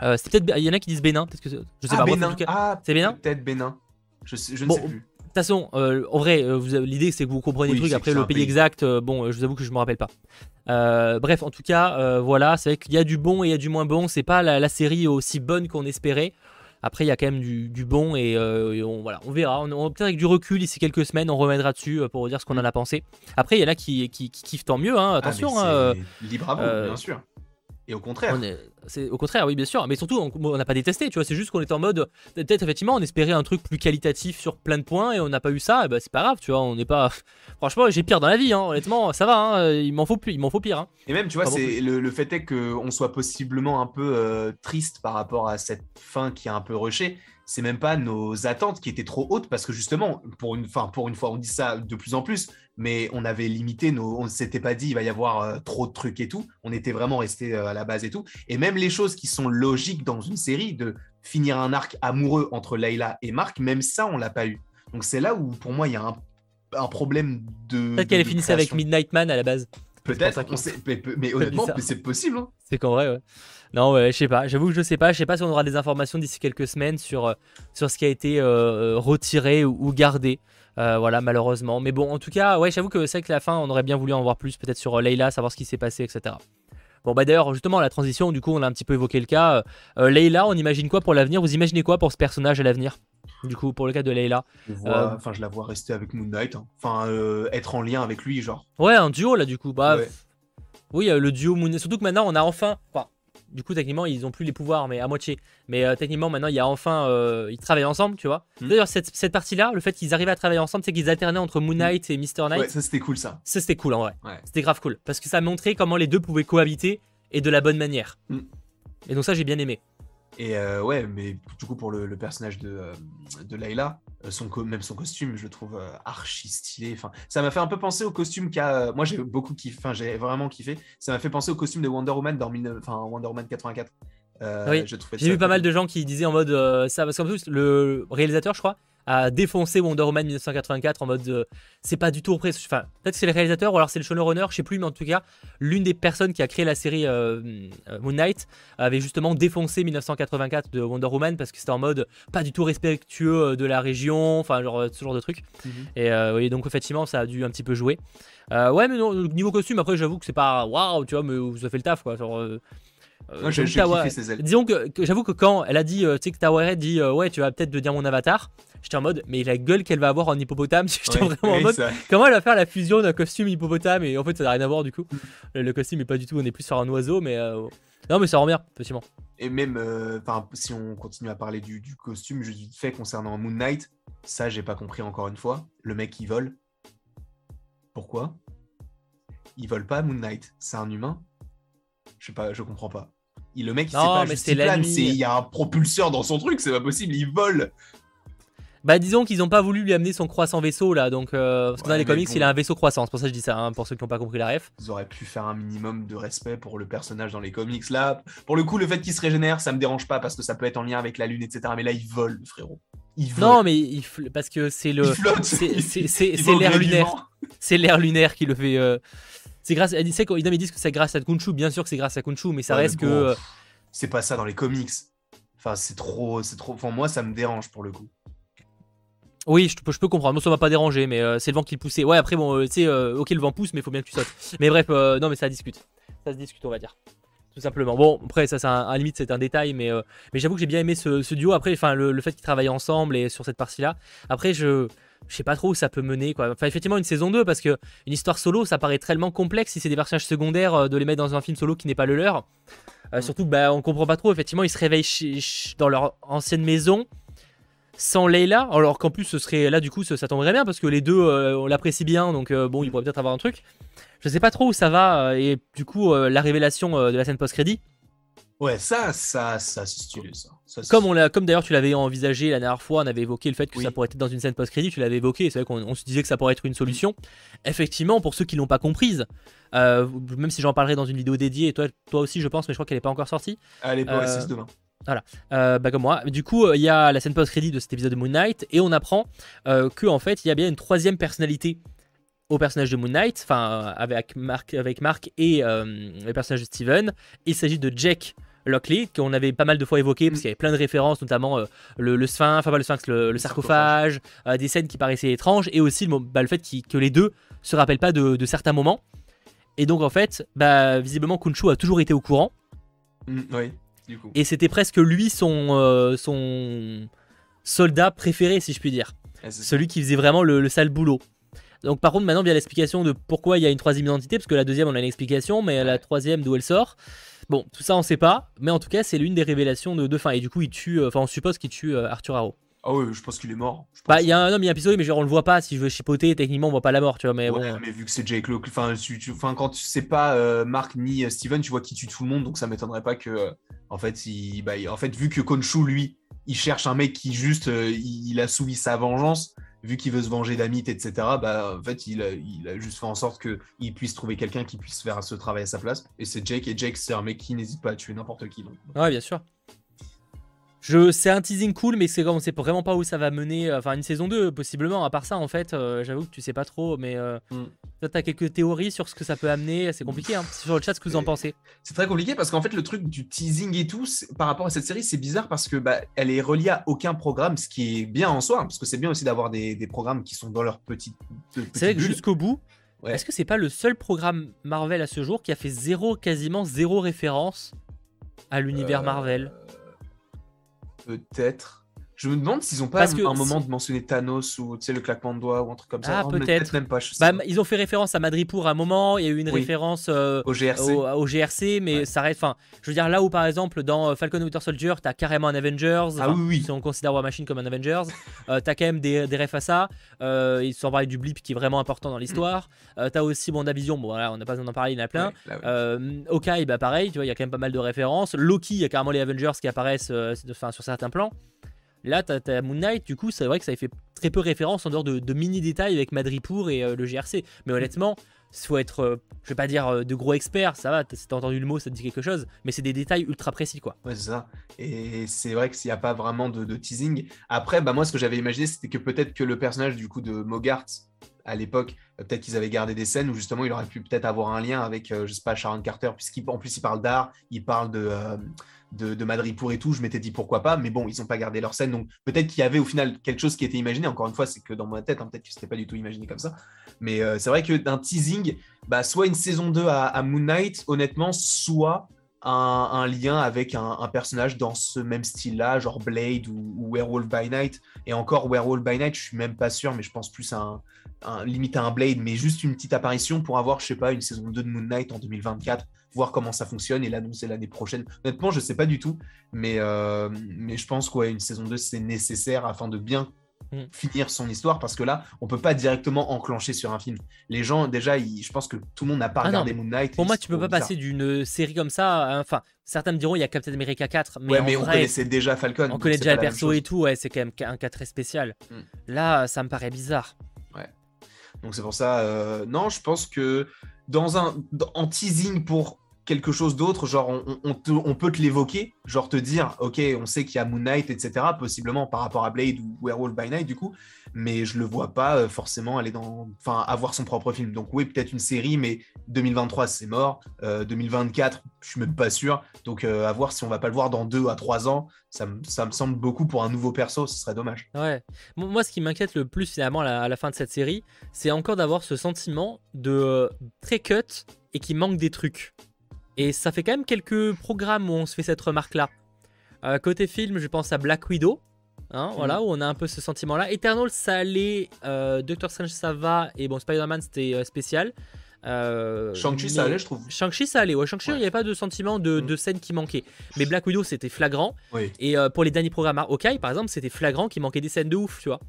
Speaker 1: C'est peut-être, il y en a qui disent Bénin, peut-être que je sais
Speaker 2: ah,
Speaker 1: pas.
Speaker 2: Bénin. Ah,
Speaker 1: C'est Bénin?
Speaker 2: Peut-être Bénin. Je, sais- je ne
Speaker 1: Bon,
Speaker 2: sais plus.
Speaker 1: De toute façon, euh, en vrai, euh, l'idée c'est que vous comprenez
Speaker 2: Oui,
Speaker 1: le truc. Après, le pays,
Speaker 2: pays.
Speaker 1: exact, euh, bon, je vous avoue que je me rappelle pas. Bref, en tout cas, voilà, c'est vrai qu'il y a du bon et il y a du moins bon. C'est pas la, la série aussi bonne qu'on espérait. Après, il y a quand même du, du bon et, et on, voilà, on verra. On, on- Peut-être avec du recul, d'ici quelques semaines, on reviendra dessus pour vous dire ce qu'on en a pensé. Après, il y en a qui, qui, qui kiffent tant mieux. hein,
Speaker 2: Ah,
Speaker 1: attention,
Speaker 2: mais
Speaker 1: hein,
Speaker 2: c'est libre à vous,
Speaker 1: euh,
Speaker 2: bien sûr. Et au contraire.
Speaker 1: on est- c'est au contraire, oui, bien sûr. Mais surtout, on n'a pas détesté, tu vois. C'est juste qu'on était en mode, peut-être effectivement, on espérait un truc plus qualitatif sur plein de points et on n'a pas eu ça. Et bah, c'est pas grave, tu vois. On n'est pas. Franchement, j'ai pire dans la vie, hein, honnêtement. Ça va, hein, il m'en faut plus, il m'en faut pire. hein.
Speaker 2: Et même, tu vois,
Speaker 1: bon
Speaker 2: c'est le, le fait est qu'on soit possiblement un peu euh, triste par rapport à cette fin qui est un peu rushée. C'est même pas nos attentes qui étaient trop hautes parce que justement, pour une, fin, pour une fois, on dit ça de plus en plus, mais on avait limité nos, on ne s'était pas dit il va y avoir euh, trop de trucs et tout. On était vraiment resté euh, à la base et tout. Et même les choses qui sont logiques dans une série, de finir un arc amoureux entre Layla et Marc, même ça, on l'a pas eu. Donc c'est là où, pour moi, il y a un, un problème de.
Speaker 1: Peut-être qu'elle finissait avec. Midnight Man à la base.
Speaker 2: Peut-être, mais, mais honnêtement, c'est possible. hein.
Speaker 1: C'est qu'en vrai, ouais. Non, ouais, je sais pas. J'avoue que je sais pas. Je sais pas si on aura des informations d'ici quelques semaines sur, euh, sur ce qui a été euh, retiré ou, ou gardé. Euh, voilà, malheureusement. Mais bon, en tout cas, ouais, j'avoue que c'est que la fin, on aurait bien voulu en voir plus, peut-être sur euh, Layla, savoir ce qui s'est passé, etc. Bon, bah d'ailleurs, justement, la transition, du coup, on a un petit peu évoqué le cas. Euh, Layla, on imagine quoi pour l'avenir? Vous imaginez quoi pour ce personnage à l'avenir? Du coup, pour le cas de Euh,
Speaker 2: enfin, je la vois rester avec Moon Knight. hein. Enfin, euh, être en lien avec lui, genre.
Speaker 1: Ouais, un duo là, du coup. Bah,
Speaker 2: Ouais.
Speaker 1: Oui, euh, le duo Moon Surtout que maintenant, on a enfin. Enfin, du coup, techniquement, ils ont plus les pouvoirs, mais à moitié. Mais euh, techniquement, maintenant, il y a enfin. euh, ils travaillent ensemble, tu vois.
Speaker 2: Hmm.
Speaker 1: D'ailleurs, cette, cette partie-là, le fait qu'ils arrivaient à travailler ensemble, c'est qu'ils alternaient entre Moon Knight et Mr. Knight.
Speaker 2: Ouais, ça c'était cool ça.
Speaker 1: Ça, c'était cool en vrai.
Speaker 2: Ouais.
Speaker 1: C'était grave cool. Parce que ça montrait comment les deux pouvaient cohabiter et de la bonne manière.
Speaker 2: Hmm.
Speaker 1: Et donc, ça, j'ai bien aimé.
Speaker 2: Et euh, ouais, mais du coup, pour le, le personnage de, euh, de Layla, euh, son même son costume, je le trouve euh, archi stylé. Enfin, ça m'a fait un peu penser au costume qu'a. moi, j'ai beaucoup kiffé. Enfin, j'ai vraiment kiffé. Ça m'a fait penser au costume de Wonder Woman dans 19 enfin, Wonder Woman 84. Euh,
Speaker 1: Oui, J'ai vu pas mal de gens qui disaient en mode ça, parce qu'en plus, le réalisateur, je crois, a défoncé Wonder Woman 1984 en mode euh, c'est pas du tout auprès. Enfin, peut-être que c'est le réalisateur ou alors c'est le showrunner, je sais plus, mais en tout cas, l'une des personnes qui a créé la série euh, euh, Moon Knight avait justement défoncé 1984 de Wonder Woman parce que c'était en mode pas du tout respectueux de la région, enfin, genre ce genre de truc.
Speaker 2: Mhm.
Speaker 1: Et euh, oui, donc effectivement, ça a dû un petit peu jouer. Ouais, mais non, niveau costume, après, j'avoue que c'est pas waouh, tu vois, mais ça fait le taf, quoi. Genre, euh,
Speaker 2: Moi,
Speaker 1: Tawa-
Speaker 2: ses ailes.
Speaker 1: Disons que, que j'avoue que quand elle a dit, euh, tu sais, que Tawaret dit, euh, ouais, tu vas peut-être devenir mon avatar, j'étais en mode, mais la gueule qu'elle va avoir en hippopotame, j'étais vraiment en mode,
Speaker 2: ça-
Speaker 1: comment elle va faire la fusion d'un costume hippopotame et en fait, ça n'a rien à voir du coup. Le, le costume est pas du tout, on est plus sur un oiseau, mais euh, non, mais ça rend bien, effectivement.
Speaker 2: Et même, euh, si on continue à parler du, du costume, juste vite fait concernant Moon Knight, ça, j'ai pas compris encore une fois. Le mec, il vole. Pourquoi? Il vole pas Moon Knight. C'est un humain? Je sais pas, je comprends pas. Il, le mec, il
Speaker 1: Non,
Speaker 2: sait pas
Speaker 1: mais c'est-
Speaker 2: il y a un propulseur dans son truc, c'est pas possible, il vole.
Speaker 1: Bah disons qu'ils n'ont pas voulu lui amener son croissant vaisseau là, donc euh, parce que dans
Speaker 2: Ouais,
Speaker 1: les
Speaker 2: mais
Speaker 1: comics
Speaker 2: bon.
Speaker 1: il a un vaisseau croissant, c'est pour ça que je dis ça, hein, pour ceux qui n'ont pas compris la ref.
Speaker 2: Ils auraient pu faire un minimum de respect pour le personnage dans les comics. Là, pour le coup, le fait qu'il se régénère, ça me dérange pas parce que ça peut être en lien avec la lune, etc. Mais là, il vole, le frérot. Il vole.
Speaker 1: Non mais il fl- parce que c'est le
Speaker 2: il flotte.
Speaker 1: c'est- l'air lunaire. c'est l'air lunaire qui le fait. euh, C'est grâce. À... ils disent que c'est grâce à Kunshu. Bien sûr que c'est grâce à Kunshu, mais ça
Speaker 2: Ouais,
Speaker 1: reste
Speaker 2: mais
Speaker 1: que.
Speaker 2: bon,
Speaker 1: euh,
Speaker 2: C'est pas ça dans les comics. Enfin, c'est trop, c'est trop. Enfin, moi, ça me dérange pour le coup.
Speaker 1: Oui, je, peux- je peux comprendre. Moi, ça m'a pas dérangé, mais euh, c'est le vent qui le poussait. Ouais, après, bon, euh, tu sais, euh, ok, le vent pousse, mais il faut bien que tu sautes. Mais bref, non, mais ça discute. Ça se discute, on va dire. Tout simplement. Bon, après, ça, c'est un, à la limite, c'est un détail, mais, mais j'avoue que j'ai bien aimé ce, ce duo. Après, enfin, le, le fait qu'ils travaillent ensemble et sur cette partie-là. Après, je. Je sais pas trop où ça peut mener quoi. Enfin effectivement une saison 2 parce que une histoire solo ça paraît tellement complexe si c'est des personnages secondaires euh, de les mettre dans un film solo qui n'est pas le leur. Euh,
Speaker 2: Mm.
Speaker 1: Surtout bah, on comprend pas trop effectivement ils se réveillent dans leur ancienne maison sans Leila, alors qu'en plus ce serait là du coup ça, tomberait bien parce que les deux euh, on l'apprécie bien donc euh, bon il pourrait peut-être avoir un truc. Je sais pas trop où ça va euh, et du coup la révélation de la scène post-crédit,
Speaker 2: Ouais, ça, ça, ça, c'est stylé, ça. Ça, c'est-
Speaker 1: comme on l'a, comme d'ailleurs tu l'avais envisagé la dernière fois, on avait évoqué le fait que
Speaker 2: Oui.
Speaker 1: ça pourrait être dans une scène post-crédit, tu l'avais évoqué, c'est vrai qu'on on se disait que ça pourrait être une solution. Effectivement, pour ceux qui l'ont pas comprise, même si j'en parlerai dans une vidéo dédiée, et toi, toi aussi je pense, mais je crois qu'elle est pas encore sortie.
Speaker 2: Allez, pas
Speaker 1: Euh,
Speaker 2: 6 demain.
Speaker 1: Euh, bah comme moi. Du coup, euh, il y a la scène post-crédit de cet épisode de Moon Knight et on apprend euh, que en fait, il y a bien une troisième personnalité au personnage de Moon Knight, enfin euh, avec Mark, avec Mark et euh, le personnage de Steven. Il s'agit de Jack Lockley qu'on avait pas mal de fois évoqué parce qu'il y avait plein de références, notamment euh, le, le sphinx, enfin pas le sphinx, le, le sarcophage, euh, des scènes qui paraissaient étranges et aussi bah, le fait que les deux se rappellent pas de, de certains moments. Et donc en fait, bah, visiblement Kunshu a toujours été au courant.
Speaker 2: Mm, oui, du coup.
Speaker 1: Et c'était presque lui son, euh, son soldat préféré, si je puis dire.
Speaker 2: Ça.
Speaker 1: Celui qui faisait vraiment le, le sale boulot. Donc par contre, maintenant, via l'explication de pourquoi il y a une troisième identité, parce que la deuxième, on a une explication, mais la troisième, d'où elle sort. Bon, tout ça, on sait pas. Mais en tout cas, c'est l'une des révélations de, de fin. Et du coup, il tue, euh, enfin, on suppose qu'il tue euh, Arthur Harrow.
Speaker 2: Ah ouais, je pense qu'il est mort. je
Speaker 1: Bah, il y a un homme, il y a un pistolet, mais genre, on le voit pas. Si je veux chipoter, techniquement, on voit pas la mort, tu vois. Mais
Speaker 2: Ouais,
Speaker 1: bon.
Speaker 2: mais vu que c'est Jake Locke, enfin, tu, tu- enfin, quand tu sais pas euh, Mark ni euh, Steven, tu vois qui tue tout le monde, donc ça m'étonnerait pas que, euh, en fait, il, bah, il- en fait, vu que Konshu, lui, il cherche un mec qui juste, euh, il, il a soumis sa vengeance, vu qu'il veut se venger d'Amit, etc. Bah, en fait, il a, il a juste fait en sorte que il puisse trouver quelqu'un qui puisse faire ce travail à sa place. Et c'est Jake, et Jake, c'est un mec qui n'hésite pas à tuer n'importe qui. donc.
Speaker 1: Ouais, bien sûr. Je, c'est un teasing cool, mais c'est comme on sait vraiment pas où ça va mener. Enfin, une saison 2, possiblement. À part ça, en fait, euh, j'avoue que tu sais pas trop, mais euh,
Speaker 2: Mm.
Speaker 1: toi, t'as quelques théories sur ce que ça peut amener. C'est compliqué. Hein. C'est sur le chat ce que vous en pensez.
Speaker 2: C'est très compliqué parce qu'en fait, le truc du teasing et tout, par rapport à cette série, c'est bizarre parce que bah, elle est reliée à aucun programme, ce qui est bien en soi, hein, parce que c'est bien aussi d'avoir des, des programmes qui sont dans leur petite.
Speaker 1: C'est vrai que jusqu'au bout,
Speaker 2: Ouais.
Speaker 1: est-ce que c'est pas le seul programme Marvel à ce jour qui a fait zéro, quasiment zéro référence à l'univers
Speaker 2: Euh,
Speaker 1: Marvel?
Speaker 2: Peut-être. Je me demande s'ils ont pas
Speaker 1: Parce
Speaker 2: un,
Speaker 1: que
Speaker 2: un moment de mentionner Thanos ou tu sais, le claquement de doigts ou un truc comme ça.
Speaker 1: Ah,
Speaker 2: Oh,
Speaker 1: peut-être.
Speaker 2: même pas. Je sais
Speaker 1: Bah,
Speaker 2: pas.
Speaker 1: Ils ont fait référence à Madripour à un moment. Il y a eu une
Speaker 2: Oui.
Speaker 1: référence. euh,
Speaker 2: Au GRC.
Speaker 1: au, au GRC, mais
Speaker 2: Ouais.
Speaker 1: ça reste. Enfin, je veux dire, là où par exemple dans euh, Falcon and Winter Soldier, t'as carrément un Avengers.
Speaker 2: Ah oui, oui.
Speaker 1: Si on considère War Machine comme un Avengers, euh, t'as quand même des, des refs à ça. Euh, ils sont parlé du blip qui est vraiment important dans l'histoire. Euh, t'as aussi Vision bon voilà, on n'a pas besoin d'en parler, il y en a plein.
Speaker 2: Ouais, là,
Speaker 1: bah pareil, tu vois, il y a quand même pas mal de références. Loki, il y a carrément les Avengers qui apparaissent sur certains plans. Là, t'as as Moon Knight, du coup, c'est vrai que ça fait très peu référence en dehors de, mini détails avec Madripour et euh, le GRC. Mais honnêtement, faut être, euh, je vais pas dire euh, de gros experts, ça va, si t'as entendu le mot, ça te dit quelque chose, mais c'est des détails ultra précis, quoi.
Speaker 2: Ouais, c'est ça. Et c'est vrai qu'il n'y a pas vraiment de, teasing. Après, bah, moi, ce que j'avais imaginé, c'était que peut-être que le personnage du coup de Mogart, à l'époque, euh, peut-être qu'ils avaient gardé des scènes où justement il aurait pu peut-être avoir un lien avec, je sais pas, Sharon Carter, puisqu'en plus il parle d'art, il parle de, de, de Madripour et tout. Je m'étais dit pourquoi pas, mais bon, ils n'ont pas gardé leur scène. Donc peut-être qu'il y avait au final quelque chose qui était imaginé. Encore une fois, c'est que dans ma tête, hein, peut-être que c'était pas du tout imaginé comme ça. Mais euh, c'est vrai que d'un teasing, bah, soit une saison 2 à, Moon Knight, honnêtement, soit un, lien avec un, personnage dans ce même style-là, genre Blade ou, Werewolf by Night. Et encore, Werewolf by Night, je suis même pas sûr, mais je pense plus à un, un- limite à un Blade, mais juste une petite apparition pour avoir, je sais pas, une saison 2 de Moon Knight en 2024, voir comment ça fonctionne et l'annoncer l'année prochaine. Honnêtement, je sais pas du tout, mais, euh, mais je pense qu'une saison 2, c'est nécessaire afin de bien mm. finir son histoire parce que là, on peut pas directement enclencher sur un film. Les gens, déjà, je pense que tout le monde n'a pas ah regardé Moon Knight.
Speaker 1: Pour moi, tu peux pas passer d'une série comme ça. Enfin, certains me diront il y a Captain America 4,
Speaker 2: mais, ouais, mais on connaissait déjà Falcon.
Speaker 1: On connaît déjà le perso et tout. Ouais, c'est quand même un cas très spécial. Mm. Là, ça me paraît bizarre.
Speaker 2: Ouais. Donc c'est pour ça. Euh, non, je pense que dans un en teasing pour quelque chose d'autre, genre on, peut te l'évoquer, genre te dire, ok, on sait qu'il y a Moon Knight, etc., possiblement par rapport à Blade ou Werewolf by Night, du coup, mais je le vois pas euh, forcément aller dans, enfin, avoir son propre film. Donc oui, peut-être une série, mais 2023 c'est mort, 2024 euh, je suis même pas sûr. Donc euh, à voir si on va pas le voir dans deux à trois ans, ça, me semble beaucoup pour un nouveau perso, ce serait dommage.
Speaker 1: Ouais. Moi, ce qui m'inquiète le plus finalement à la, fin de cette série, c'est encore d'avoir ce sentiment de très cut et qui manque des trucs. Et ça fait quand même quelques programmes où on se fait cette remarque-là. Euh, côté film, je pense à Black Widow. Hein, voilà, mhm. où on a un peu ce sentiment-là. Eternal, ça allait. Euh, Doctor Strange, ça va. Et bon, Spider-Man, c'était euh, spécial.
Speaker 2: Shang-Chi, ça allait, je trouve.
Speaker 1: Shang-Chi, ça allait. Ouais, Shang-Chi, il n'y avait pas de sentiment de, mhm. scène qui manquait. Mais Black Widow, c'était flagrant. Et pour les derniers programmes Hawkeye, par exemple, c'était flagrant qu'il manquait des scènes de ouf, tu vois.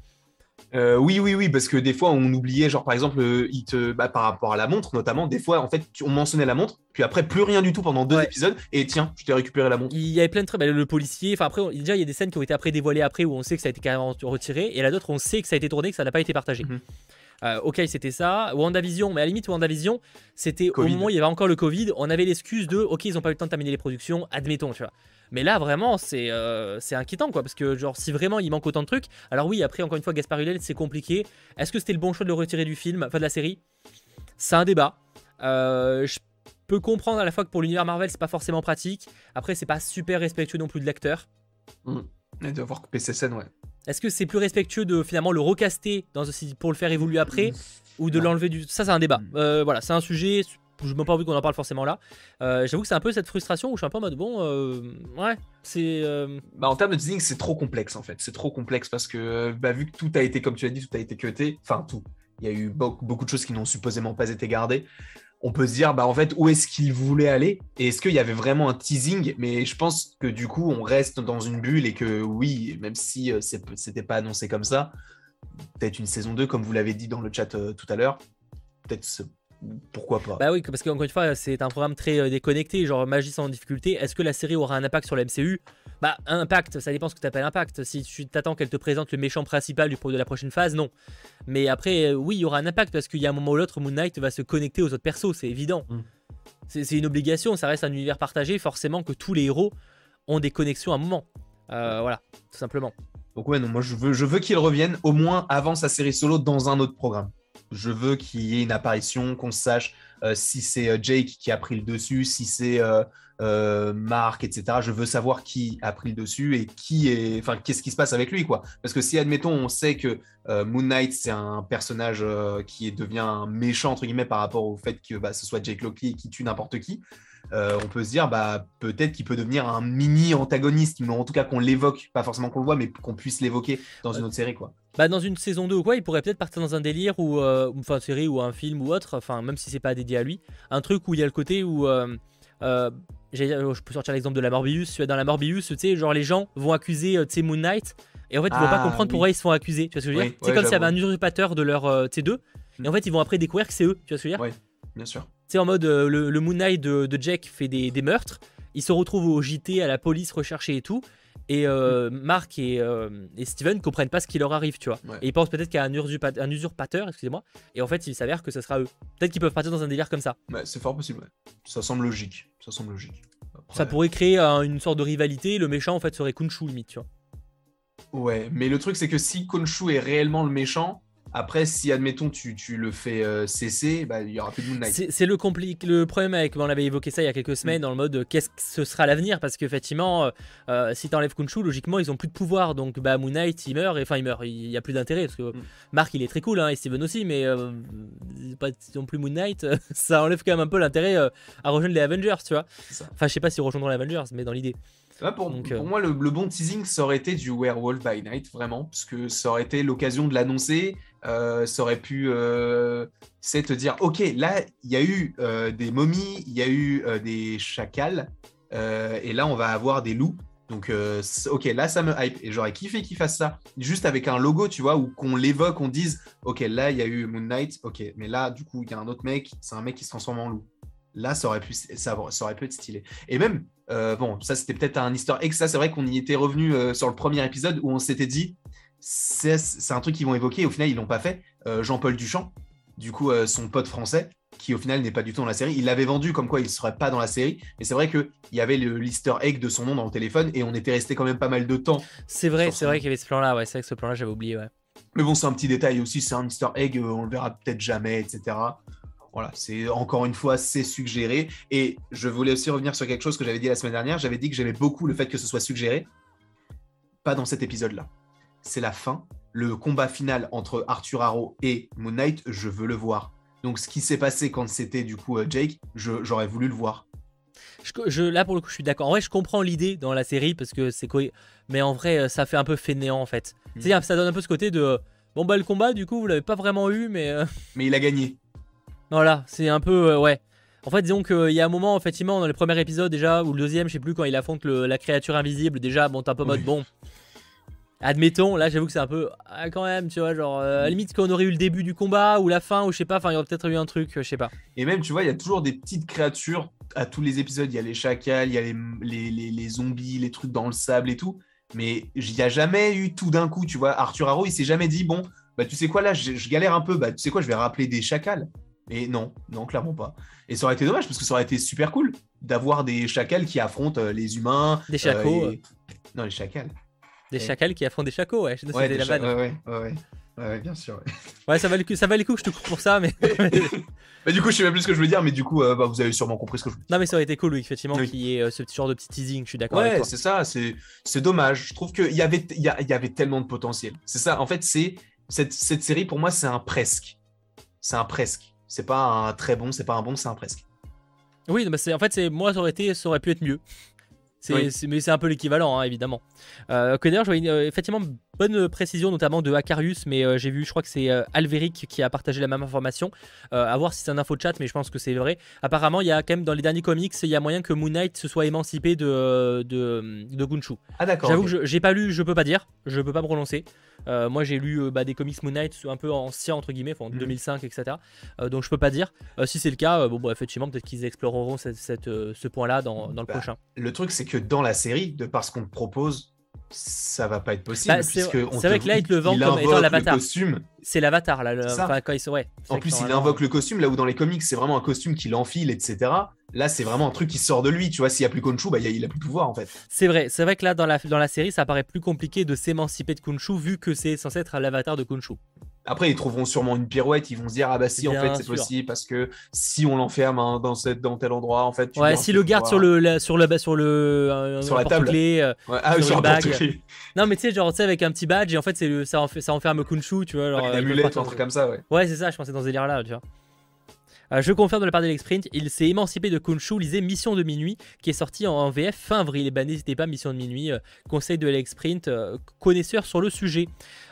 Speaker 2: Euh, oui, oui, oui, parce que des fois on oubliait, genre par exemple, euh, il te, bah, par rapport à la montre notamment, des fois en fait on mentionnait la montre, puis après plus rien du tout pendant deux épisodes, et tiens, je t'ai récupéré la montre.
Speaker 1: Il y avait plein de trucs, bah, le policier, enfin après, déjà il y a des scènes qui ont été après dévoilées après où on sait que ça a été carrément retiré, et là d'autres on sait que ça a été tourné, que ça n'a pas été partagé. Mhm. Euh, ok, c'était ça. WandaVision, mais à la limite, WandaVision, c'était au moment où il y avait encore le Covid, on avait l'excuse de ok, ils n'ont pas eu le temps de terminer les productions, admettons, tu vois. Mais là, vraiment, c'est euh, c'est inquiétant, quoi. Parce que, genre, si vraiment il manque autant de trucs. Alors, oui, après, encore une fois, Gaspard Ulel, c'est compliqué. Est-ce que c'était le bon choix de le retirer du film, enfin de la série? C'est un débat. Euh, je peux comprendre à la fois que pour l'univers Marvel, c'est pas forcément pratique. Après, c'est pas super respectueux non plus de l'acteur.
Speaker 2: Mmh. Et de voir couper ses scènes, ouais.
Speaker 1: Est-ce que c'est plus respectueux de finalement le recaster dans, pour le faire évoluer après mmh. ou de l'enlever du. Ça, c'est un débat. Mmh. Euh, voilà, c'est un sujet je n'ai pas envie qu'on en parle forcément là. Euh, j'avoue que c'est un peu cette frustration où je suis un peu en mode bon, euh, ouais, c'est. Euh,
Speaker 2: bah, en termes de teasing, c'est trop complexe en fait. C'est trop complexe parce que bah, vu que tout a été, comme tu as dit, tout a été cuté, enfin tout. Il y a eu beaucoup, de choses qui n'ont supposément pas été gardées. On peut se dire, bah en fait, où est-ce qu'il voulait aller? Et est-ce qu'il y avait vraiment un teasing? Mais je pense que du coup, on reste dans une bulle et que oui, même si c'était pas annoncé comme ça, peut-être une saison 2, comme vous l'avez dit dans le chat tout à l'heure, peut-être pourquoi pas
Speaker 1: Bah oui, parce qu'encore une fois, c'est un programme très euh, déconnecté, genre magie sans difficulté. Est-ce que la série aura un impact sur la MCU Bah, un impact, ça dépend ce que tu appelles impact. Si tu t'attends qu'elle te présente le méchant principal du de la prochaine phase, non. Mais après, euh, oui, il y aura un impact parce qu'il y a un moment ou l'autre, Moon Knight va se connecter aux autres persos, c'est évident. Mm. C'est une obligation, ça reste un univers partagé, forcément que tous les héros ont des connexions à un moment. Euh, voilà, tout simplement.
Speaker 2: Donc ouais, non, moi je veux, je veux qu'il revienne au moins avant sa série solo dans un autre programme je veux qu'il y ait une apparition, qu'on sache euh, si c'est euh, Jake qui a pris le dessus, si c'est euh, Mark, etc. Je veux savoir qui a pris le dessus et qui est, enfin, qu'est-ce qui se passe avec lui, quoi. Parce que si, admettons, on sait que Moon Knight c'est un personnage qui devient méchant entre guillemets par rapport au fait que bah, ce soit Jake Lockley qui tue n'importe qui. on peut se dire bah peut-être qu'il peut devenir un mini antagoniste, mais en tout cas qu'on l'évoque, pas forcément qu'on le voit, mais qu'on puisse l'évoquer dans une autre série quoi
Speaker 1: bah, dans une saison 2 ou quoi, il pourrait peut-être partir dans un délire ou euh, enfin une série ou un film ou autre, enfin même si c'est pas dédié à lui, un truc où il y a le côté où euh, euh, je peux sortir l'exemple de la Morbius, tu dans la Morbius, tu sais, genre les gens vont accuser tu Moon Knight et en fait ils vont pas ah, comprendre pourquoi ils se font accuser, tu vois ce que je veux dire? C'est comme s'il y avait un usurpateur de leur T2 et en fait ils vont après découvrir que c'est eux, tu vois ce que je veux dire?
Speaker 2: Oui, bien sûr.
Speaker 1: Tu sais en mode le, Moon Knight de, de, Jack fait des, des meurtres, il se retrouve au JT à la police recherché et tout et euh, Mark et, euh, et, Steven comprennent pas ce qui leur arrive, tu vois. Et ils pensent peut-être qu'il y a un, un usurpateur, excusez-moi, et en fait il s'avère que ce sera eux. Peut-être qu'ils peuvent partir dans un délire comme ça.
Speaker 2: Ouais, c'est fort possible, Ça semble logique. Ça semble logique.
Speaker 1: Ça pourrait créer une sorte de rivalité, le méchant en fait serait Kunshu limite, tu vois.
Speaker 2: Ouais, mais le truc c'est que si Kunshu est réellement le méchant, après, si admettons tu, tu le fais euh, cesser, bah, il y aura plus de Moon Knight.
Speaker 1: C'est le, le problème avec, on avait évoqué ça il y a quelques semaines mm. dans le mode qu'est-ce que ce sera l'avenir? Parce qu'effectivement, euh, euh, si tu enlèves Kunshu, logiquement ils ont plus de pouvoir donc bah, Moon Knight il meurt, enfin il meurt, il y a plus d'intérêt parce que mm. Mark il est très cool hein, et Steven aussi, mais pas non plus Moon Knight, ça enlève quand même un peu l'intérêt à rejoindre les Avengers, tu vois. Enfin, je sais pas si rejoindront les Avengers, mais dans l'idée.
Speaker 2: pour, pour moi, le, le, bon teasing, ça aurait été du Werewolf by Night, vraiment, parce que ça aurait été l'occasion de l'annoncer euh, ça aurait pu euh, c'est te dire ok là il y a eu euh, des momies il y a eu des chacals et là on va avoir des loups Donc, euh, ok, là, ça me hype. Et j'aurais kiffé qu'il fasse ça. Juste avec un logo, tu vois, ou qu'on l'évoque, on dise, ok, là, il y a eu Moon Knight, ok, mais là, du coup, il y a un autre mec, c'est un mec qui se transforme en loup. Là, ça aurait pu, ça, aurait pu être stylé. Et même, euh, bon, ça, c'était peut-être un histoire ex. Ça, c'est vrai qu'on y était revenu euh, sur le premier épisode où on s'était dit, c'est un truc qu'ils vont évoquer. Au final, ils l'ont pas fait. Jean-Paul Duchamp, du coup, son pote français, qui au final n'est pas du tout dans la série. Il l'avait vendu comme quoi il ne serait pas dans la série, mais c'est vrai qu'il y avait le l'easter egg de son nom dans le téléphone et on était resté quand même pas mal de temps.
Speaker 1: C'est vrai, c'est vrai qu'il y avait ce plan-là, ouais, c'est vrai que ce plan-là j'avais oublié, ouais.
Speaker 2: Mais bon, c'est un petit détail aussi, c'est un easter egg, euh, on le verra peut-être jamais, etc. Voilà, c'est encore une fois, c'est suggéré. Et je voulais aussi revenir sur quelque chose que j'avais dit la semaine dernière. J'avais dit que j'aimais beaucoup le fait que ce soit suggéré. Pas dans cet épisode-là. C'est la fin. Le combat final entre Arthur Harrow et Moon Knight, je veux le voir. Donc, ce qui s'est passé quand c'était du coup euh, Jake, j'aurais voulu le voir.
Speaker 1: Je, là, pour le coup, je suis d'accord. En vrai, je comprends l'idée dans la série parce que c'est quoi. Mais en vrai, euh, ça fait un peu fainéant en fait. Mm. C'est-à-dire, ça donne un peu ce côté de. Bon, bah, le combat, du coup, vous l'avez pas vraiment eu, mais. Euh,
Speaker 2: mais il a gagné.
Speaker 1: Voilà, c'est un peu. ouais. En fait, disons qu'il y a un moment, effectivement, dans le premier épisode déjà, ou le deuxième, je sais plus, quand il affronte la créature invisible, déjà, bon, t'es un peu mode bon. Admettons, là j'avoue que c'est un peu ah, quand même, tu vois, genre euh, à la limite qu'on aurait eu le début du combat ou la fin ou je sais pas, enfin il y aurait peut-être eu un truc, euh, je sais pas.
Speaker 2: Et même, tu vois, il y a toujours des petites créatures à tous les épisodes. Il y a les chacals, il y a les, les, zombies, les trucs dans le sable et tout. Mais il n'y a jamais eu tout d'un coup, tu vois. Arthur Harrow, il s'est jamais dit, bon, bah tu sais quoi, là je, galère un peu, bah tu sais quoi, je vais rappeler des chacals. Mais non, non, clairement pas. Et ça aurait été dommage parce que ça aurait été super cool d'avoir des chacals qui affrontent euh, les humains.
Speaker 1: Des chacos.
Speaker 2: Non, les chacals.
Speaker 1: Des chacals qui affrontent des chacos, ouais.
Speaker 2: ouais, des la ouais, ouais, ouais, ouais, bien sûr.
Speaker 1: Ouais, ça va le coup, ça va les coups, je te coupe pour ça, mais.
Speaker 2: mais du coup, je sais même plus ce que je veux dire, mais du coup, euh, bah, vous avez sûrement compris ce que je veux
Speaker 1: dire. Non, mais ça aurait été cool, oui, effectivement, qu'il y ait euh, ce genre de petit teasing, je suis d'accord
Speaker 2: ouais, c'est ça, c'est dommage. Je trouve qu'il y avait, y, y, avait tellement de potentiel. C'est ça, en fait, c'est cette, cette série, pour moi, c'est un presque. C'est un presque. C'est pas un très bon, c'est pas un bon, c'est un presque.
Speaker 1: Oui, mais en fait, moi, ça aurait, été, ça aurait pu être mieux mais c'est un peu l'équivalent, hein, évidemment. Euh, que d'ailleurs, je vois euh, effectivement bonne précision, notamment de Acarius, mais euh, j'ai vu, je crois que c'est Alveric qui a partagé la même information. à voir si c'est un info chat, mais je pense que c'est vrai. Apparemment, il y a quand même dans les derniers comics, il y a moyen que Moon Knight se soit émancipé de, de, de Gunshu.
Speaker 2: Ah d'accord.
Speaker 1: J'avoue que j'ai pas lu, je peux pas dire, je peux pas me prononcer. moi, j'ai lu bah, des comics Moon Knight un peu anciens, entre guillemets, en 2005, etc. donc je peux pas dire. si c'est le cas, bon, bah, effectivement, peut-être qu'ils exploreront cette, ce point-là dans, dans le
Speaker 2: bah,
Speaker 1: prochain.
Speaker 2: Le truc, c'est que dans la série, de par ce qu'on propose, ça va pas être possible. Bah,
Speaker 1: c'est vrai que là, il te le vend comme étant l'avatar. C'est l'avatar, là. Enfin, quand il... ouais,
Speaker 2: en plus, il invoque le costume, là où dans les comics, c'est vraiment un costume qu'il enfile, etc. Là, c'est vraiment un truc qui sort de lui. Tu vois, s'il n'y a plus Khonshu, bah, il a plus de pouvoir, en fait.
Speaker 1: C'est vrai. C'est vrai que là, dans la, dans la série, ça paraît plus compliqué de s'émanciper de Khonshu, vu que c'est censé être l'avatar de Khonshu.
Speaker 2: Après, ils trouveront sûrement une pirouette. Ils vont se dire ah bah si en fait c'est possible parce que si on l'enferme hein, dans cette dans tel endroit en fait.
Speaker 1: ouais, si le garde sur le la, sur le sur le
Speaker 2: sur la table.
Speaker 1: Clé,
Speaker 2: euh, ah, sur, bague.
Speaker 1: Non mais tu sais genre tu sais avec un petit badge et en fait c'est ça, ça enferme Kunshu tu vois.
Speaker 2: Genre, une amulette un truc comme ça ouais.
Speaker 1: Ouais c'est ça je pensais dans ce délire là tu vois. Euh, je confirme de la part de Sprint, il s'est émancipé de Kunshu, lisez Mission de minuit, qui est sorti en VF fin avril. Et eh ben n'hésitez pas, Mission de minuit, euh, conseil de Sprint, connaisseur sur le sujet.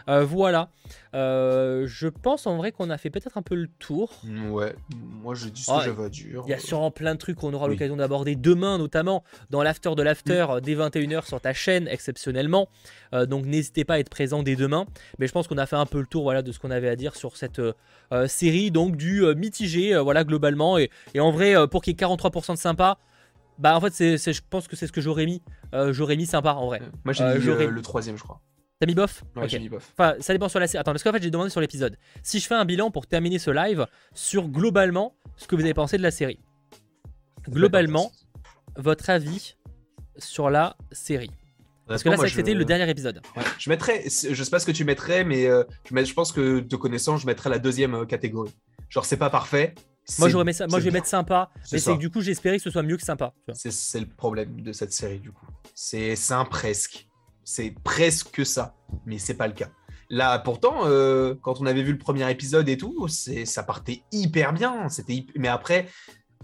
Speaker 1: Euh, voilà. Euh, je pense en vrai qu'on a fait peut-être un peu le tour.
Speaker 2: Ouais, moi je dis ce que j'avais à dire.
Speaker 1: Il y a sûrement plein de trucs qu'on aura l'occasion d'aborder demain, notamment dans l'after de l'after mm. dès 21h sur ta chaîne, exceptionnellement. Euh, donc n'hésitez pas à être présent dès demain. Mais je pense qu'on a fait un peu le tour voilà, de ce qu'on avait à dire sur cette série, donc du mitigé, voilà, globalement. Et, en vrai, pour qu'il y ait 43% de sympa. Bah en fait c'est, je pense que c'est ce que j'aurais mis. j'aurais mis sympa en vrai.
Speaker 2: Moi j'ai mis le troisième je crois.
Speaker 1: T'as mis bof
Speaker 2: Ouais, j'ai mis bof.
Speaker 1: Enfin, ça dépend sur la série. Attends, parce qu'en fait, j'ai demandé sur l'épisode. Si je fais un bilan pour terminer ce live sur globalement ce que vous avez pensé de la série. Globalement, votre avis sur la série. Parce que là, c'était le dernier épisode.
Speaker 2: Je mettrais, je sais pas ce que tu mettrais, mais euh, je, pense que te connaissant, je mettrais la deuxième euh, catégorie. Genre, c'est pas parfait.
Speaker 1: Moi, j'aurais ça. Moi, je vais mettre sympa, mais c'est que du coup, j'espérais que ce soit mieux que sympa.
Speaker 2: C'est le problème de cette série, du coup. C'est un presque. C'est presque ça, mais c'est pas le cas. Là, pourtant, euh, quand on avait vu le premier épisode et tout, ça partait hyper bien. C'était, mais après,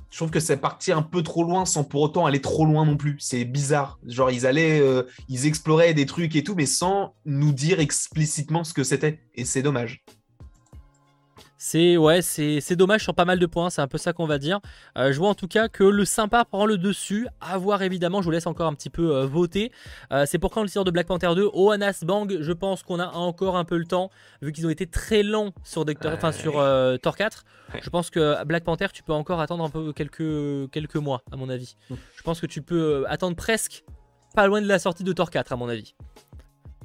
Speaker 2: je trouve que c'est parti un peu trop loin sans pour autant aller trop loin non plus. C'est bizarre. Genre, ils allaient, euh, ils exploraient des trucs et tout, mais sans nous dire explicitement ce que c'était. Et c'est dommage.
Speaker 1: C'est ouais, c'est dommage sur pas mal de points, c'est un peu ça qu'on va dire. Euh, je vois en tout cas que le sympa prend le dessus. À voir évidemment, je vous laisse encore un petit peu euh, voter. Euh, c'est pour quand le sort de Black Panther 2 Oanas Bang, je pense qu'on a encore un peu le temps, vu qu'ils ont été très lents sur, sur Thor 4. Je pense que Black Panther, tu peux encore attendre un peu quelques, quelques mois, à mon avis. Mm. Je pense que tu peux attendre presque pas loin de la sortie de Thor 4, à mon avis.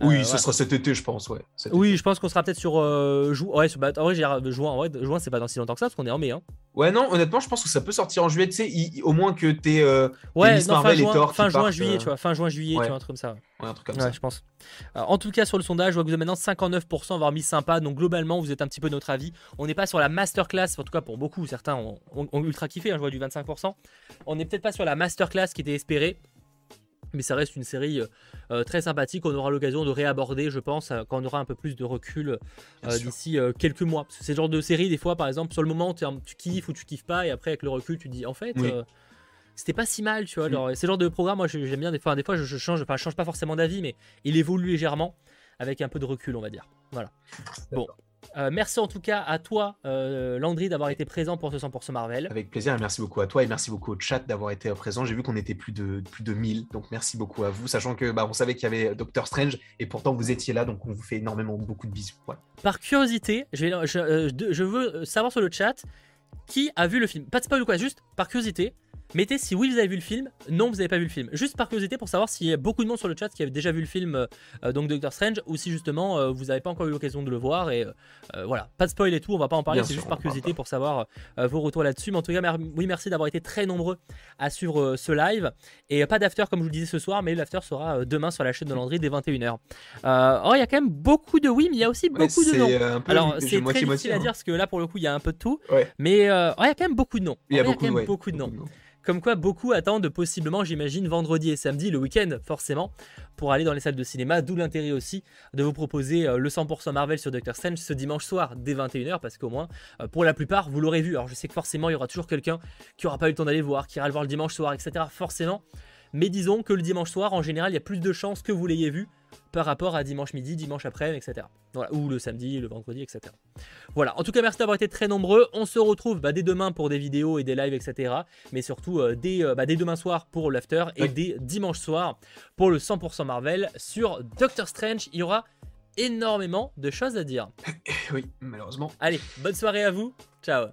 Speaker 2: Oui, euh, ce sera cet été, je pense, ouais.
Speaker 1: Oui, je pense qu'on sera peut-être sur euh, Ouais, sur... Bah, en vrai, juin, en vrai, juin, c'est pas dans si longtemps que ça, parce qu'on est en mai. Hein.
Speaker 2: Ouais, non, honnêtement, je pense que ça peut sortir en juillet, tu sais, au moins que t'es. Euh,
Speaker 1: ouais, non, fin juin, fin juin, juillet, tu vois, fin juin, juillet, tu vois, un truc comme ça.
Speaker 2: Ouais, un truc comme ça.
Speaker 1: je pense. en tout cas, sur le sondage, je vois que vous avez maintenant 59% avoir mis sympa, donc globalement, vous êtes un petit peu notre avis. On n'est pas sur la masterclass, en tout cas pour beaucoup, certains ont, ultra kiffé, hein, je vois du 25%. On n'est peut-être pas sur la masterclass qui était espérée. Mais ça reste une série euh, euh, très sympathique. On aura l'occasion de réaborder, je pense, euh, quand on aura un peu plus de recul d'ici quelques mois. C'est le genre de série, des fois, par exemple, sur le moment, tu kiffes ou tu kiffes pas, et après, avec le recul, tu dis, en fait, c'était pas si mal, tu vois. Mm. C'est le genre de programme, moi, j'aime bien. Des fois, des fois je, change, enfin, je change pas forcément d'avis, mais il évolue légèrement avec un peu de recul, on va dire. Voilà. Bon. Euh, merci en tout cas à toi, euh, Landry, d'avoir été présent pour ce 100% Marvel.
Speaker 2: Avec plaisir, et merci beaucoup à toi et merci beaucoup au chat d'avoir été présent. J'ai vu qu'on était plus de, plus de 1000, donc merci beaucoup à vous, sachant que bah, on savait qu'il y avait Doctor Strange et pourtant vous étiez là, donc on vous fait énormément beaucoup de bisous.
Speaker 1: Par curiosité, je, vais, je, euh, je, veux savoir sur le chat qui a vu le film? Pas de spoil ou quoi, juste par curiosité. Mettez si oui vous avez vu le film, non vous n'avez pas vu le film. Juste par curiosité pour savoir s'il y a beaucoup de monde sur le chat qui avait déjà vu le film euh, euh, donc Doctor Strange ou si justement euh, vous n'avez pas encore eu l'occasion de le voir et voilà, pas de spoil et tout, on va pas en parler, c'est juste par curiosité pour savoir vos retours là-dessus. Mais en tout cas, oui merci d'avoir été très nombreux à suivre ce live et pas d'after comme je vous le disais ce soir, mais l'after sera demain sur la chaîne de Landry dès 21h. oh il y a quand même beaucoup de oui, mais il y a aussi beaucoup de non. Alors c'est très difficile à dire parce que là pour le coup il y a un peu de tout, mais il y a quand même beaucoup de non.
Speaker 2: Il y a, beaucoup,
Speaker 1: même beaucoup de non. Comme quoi, beaucoup attendent possiblement, j'imagine, vendredi et samedi, le week-end, forcément, pour aller dans les salles de cinéma. D'où l'intérêt aussi de vous proposer euh, le 100% Marvel sur Doctor Strange ce dimanche soir dès 21h, parce qu'au moins, euh, pour la plupart, vous l'aurez vu. Alors, je sais que forcément, il y aura toujours quelqu'un qui aura pas eu le temps d'aller voir, qui ira le voir le dimanche soir, etc. Forcément. Mais disons que le dimanche soir, en général, il y a plus de chances que vous l'ayez vu par rapport à dimanche midi, dimanche après, etc. Voilà, ou le samedi, le vendredi, etc. Voilà, en tout cas, merci d'avoir été très nombreux. On se retrouve bah, dès demain pour des vidéos et des lives, etc. Mais surtout euh, dès, euh, bah, dès, demain soir pour l'after et dès dimanche soir pour le 100% Marvel sur Doctor Strange. Il y aura énormément de choses à dire.
Speaker 2: Oui, malheureusement.
Speaker 1: Allez, bonne soirée à vous. Ciao.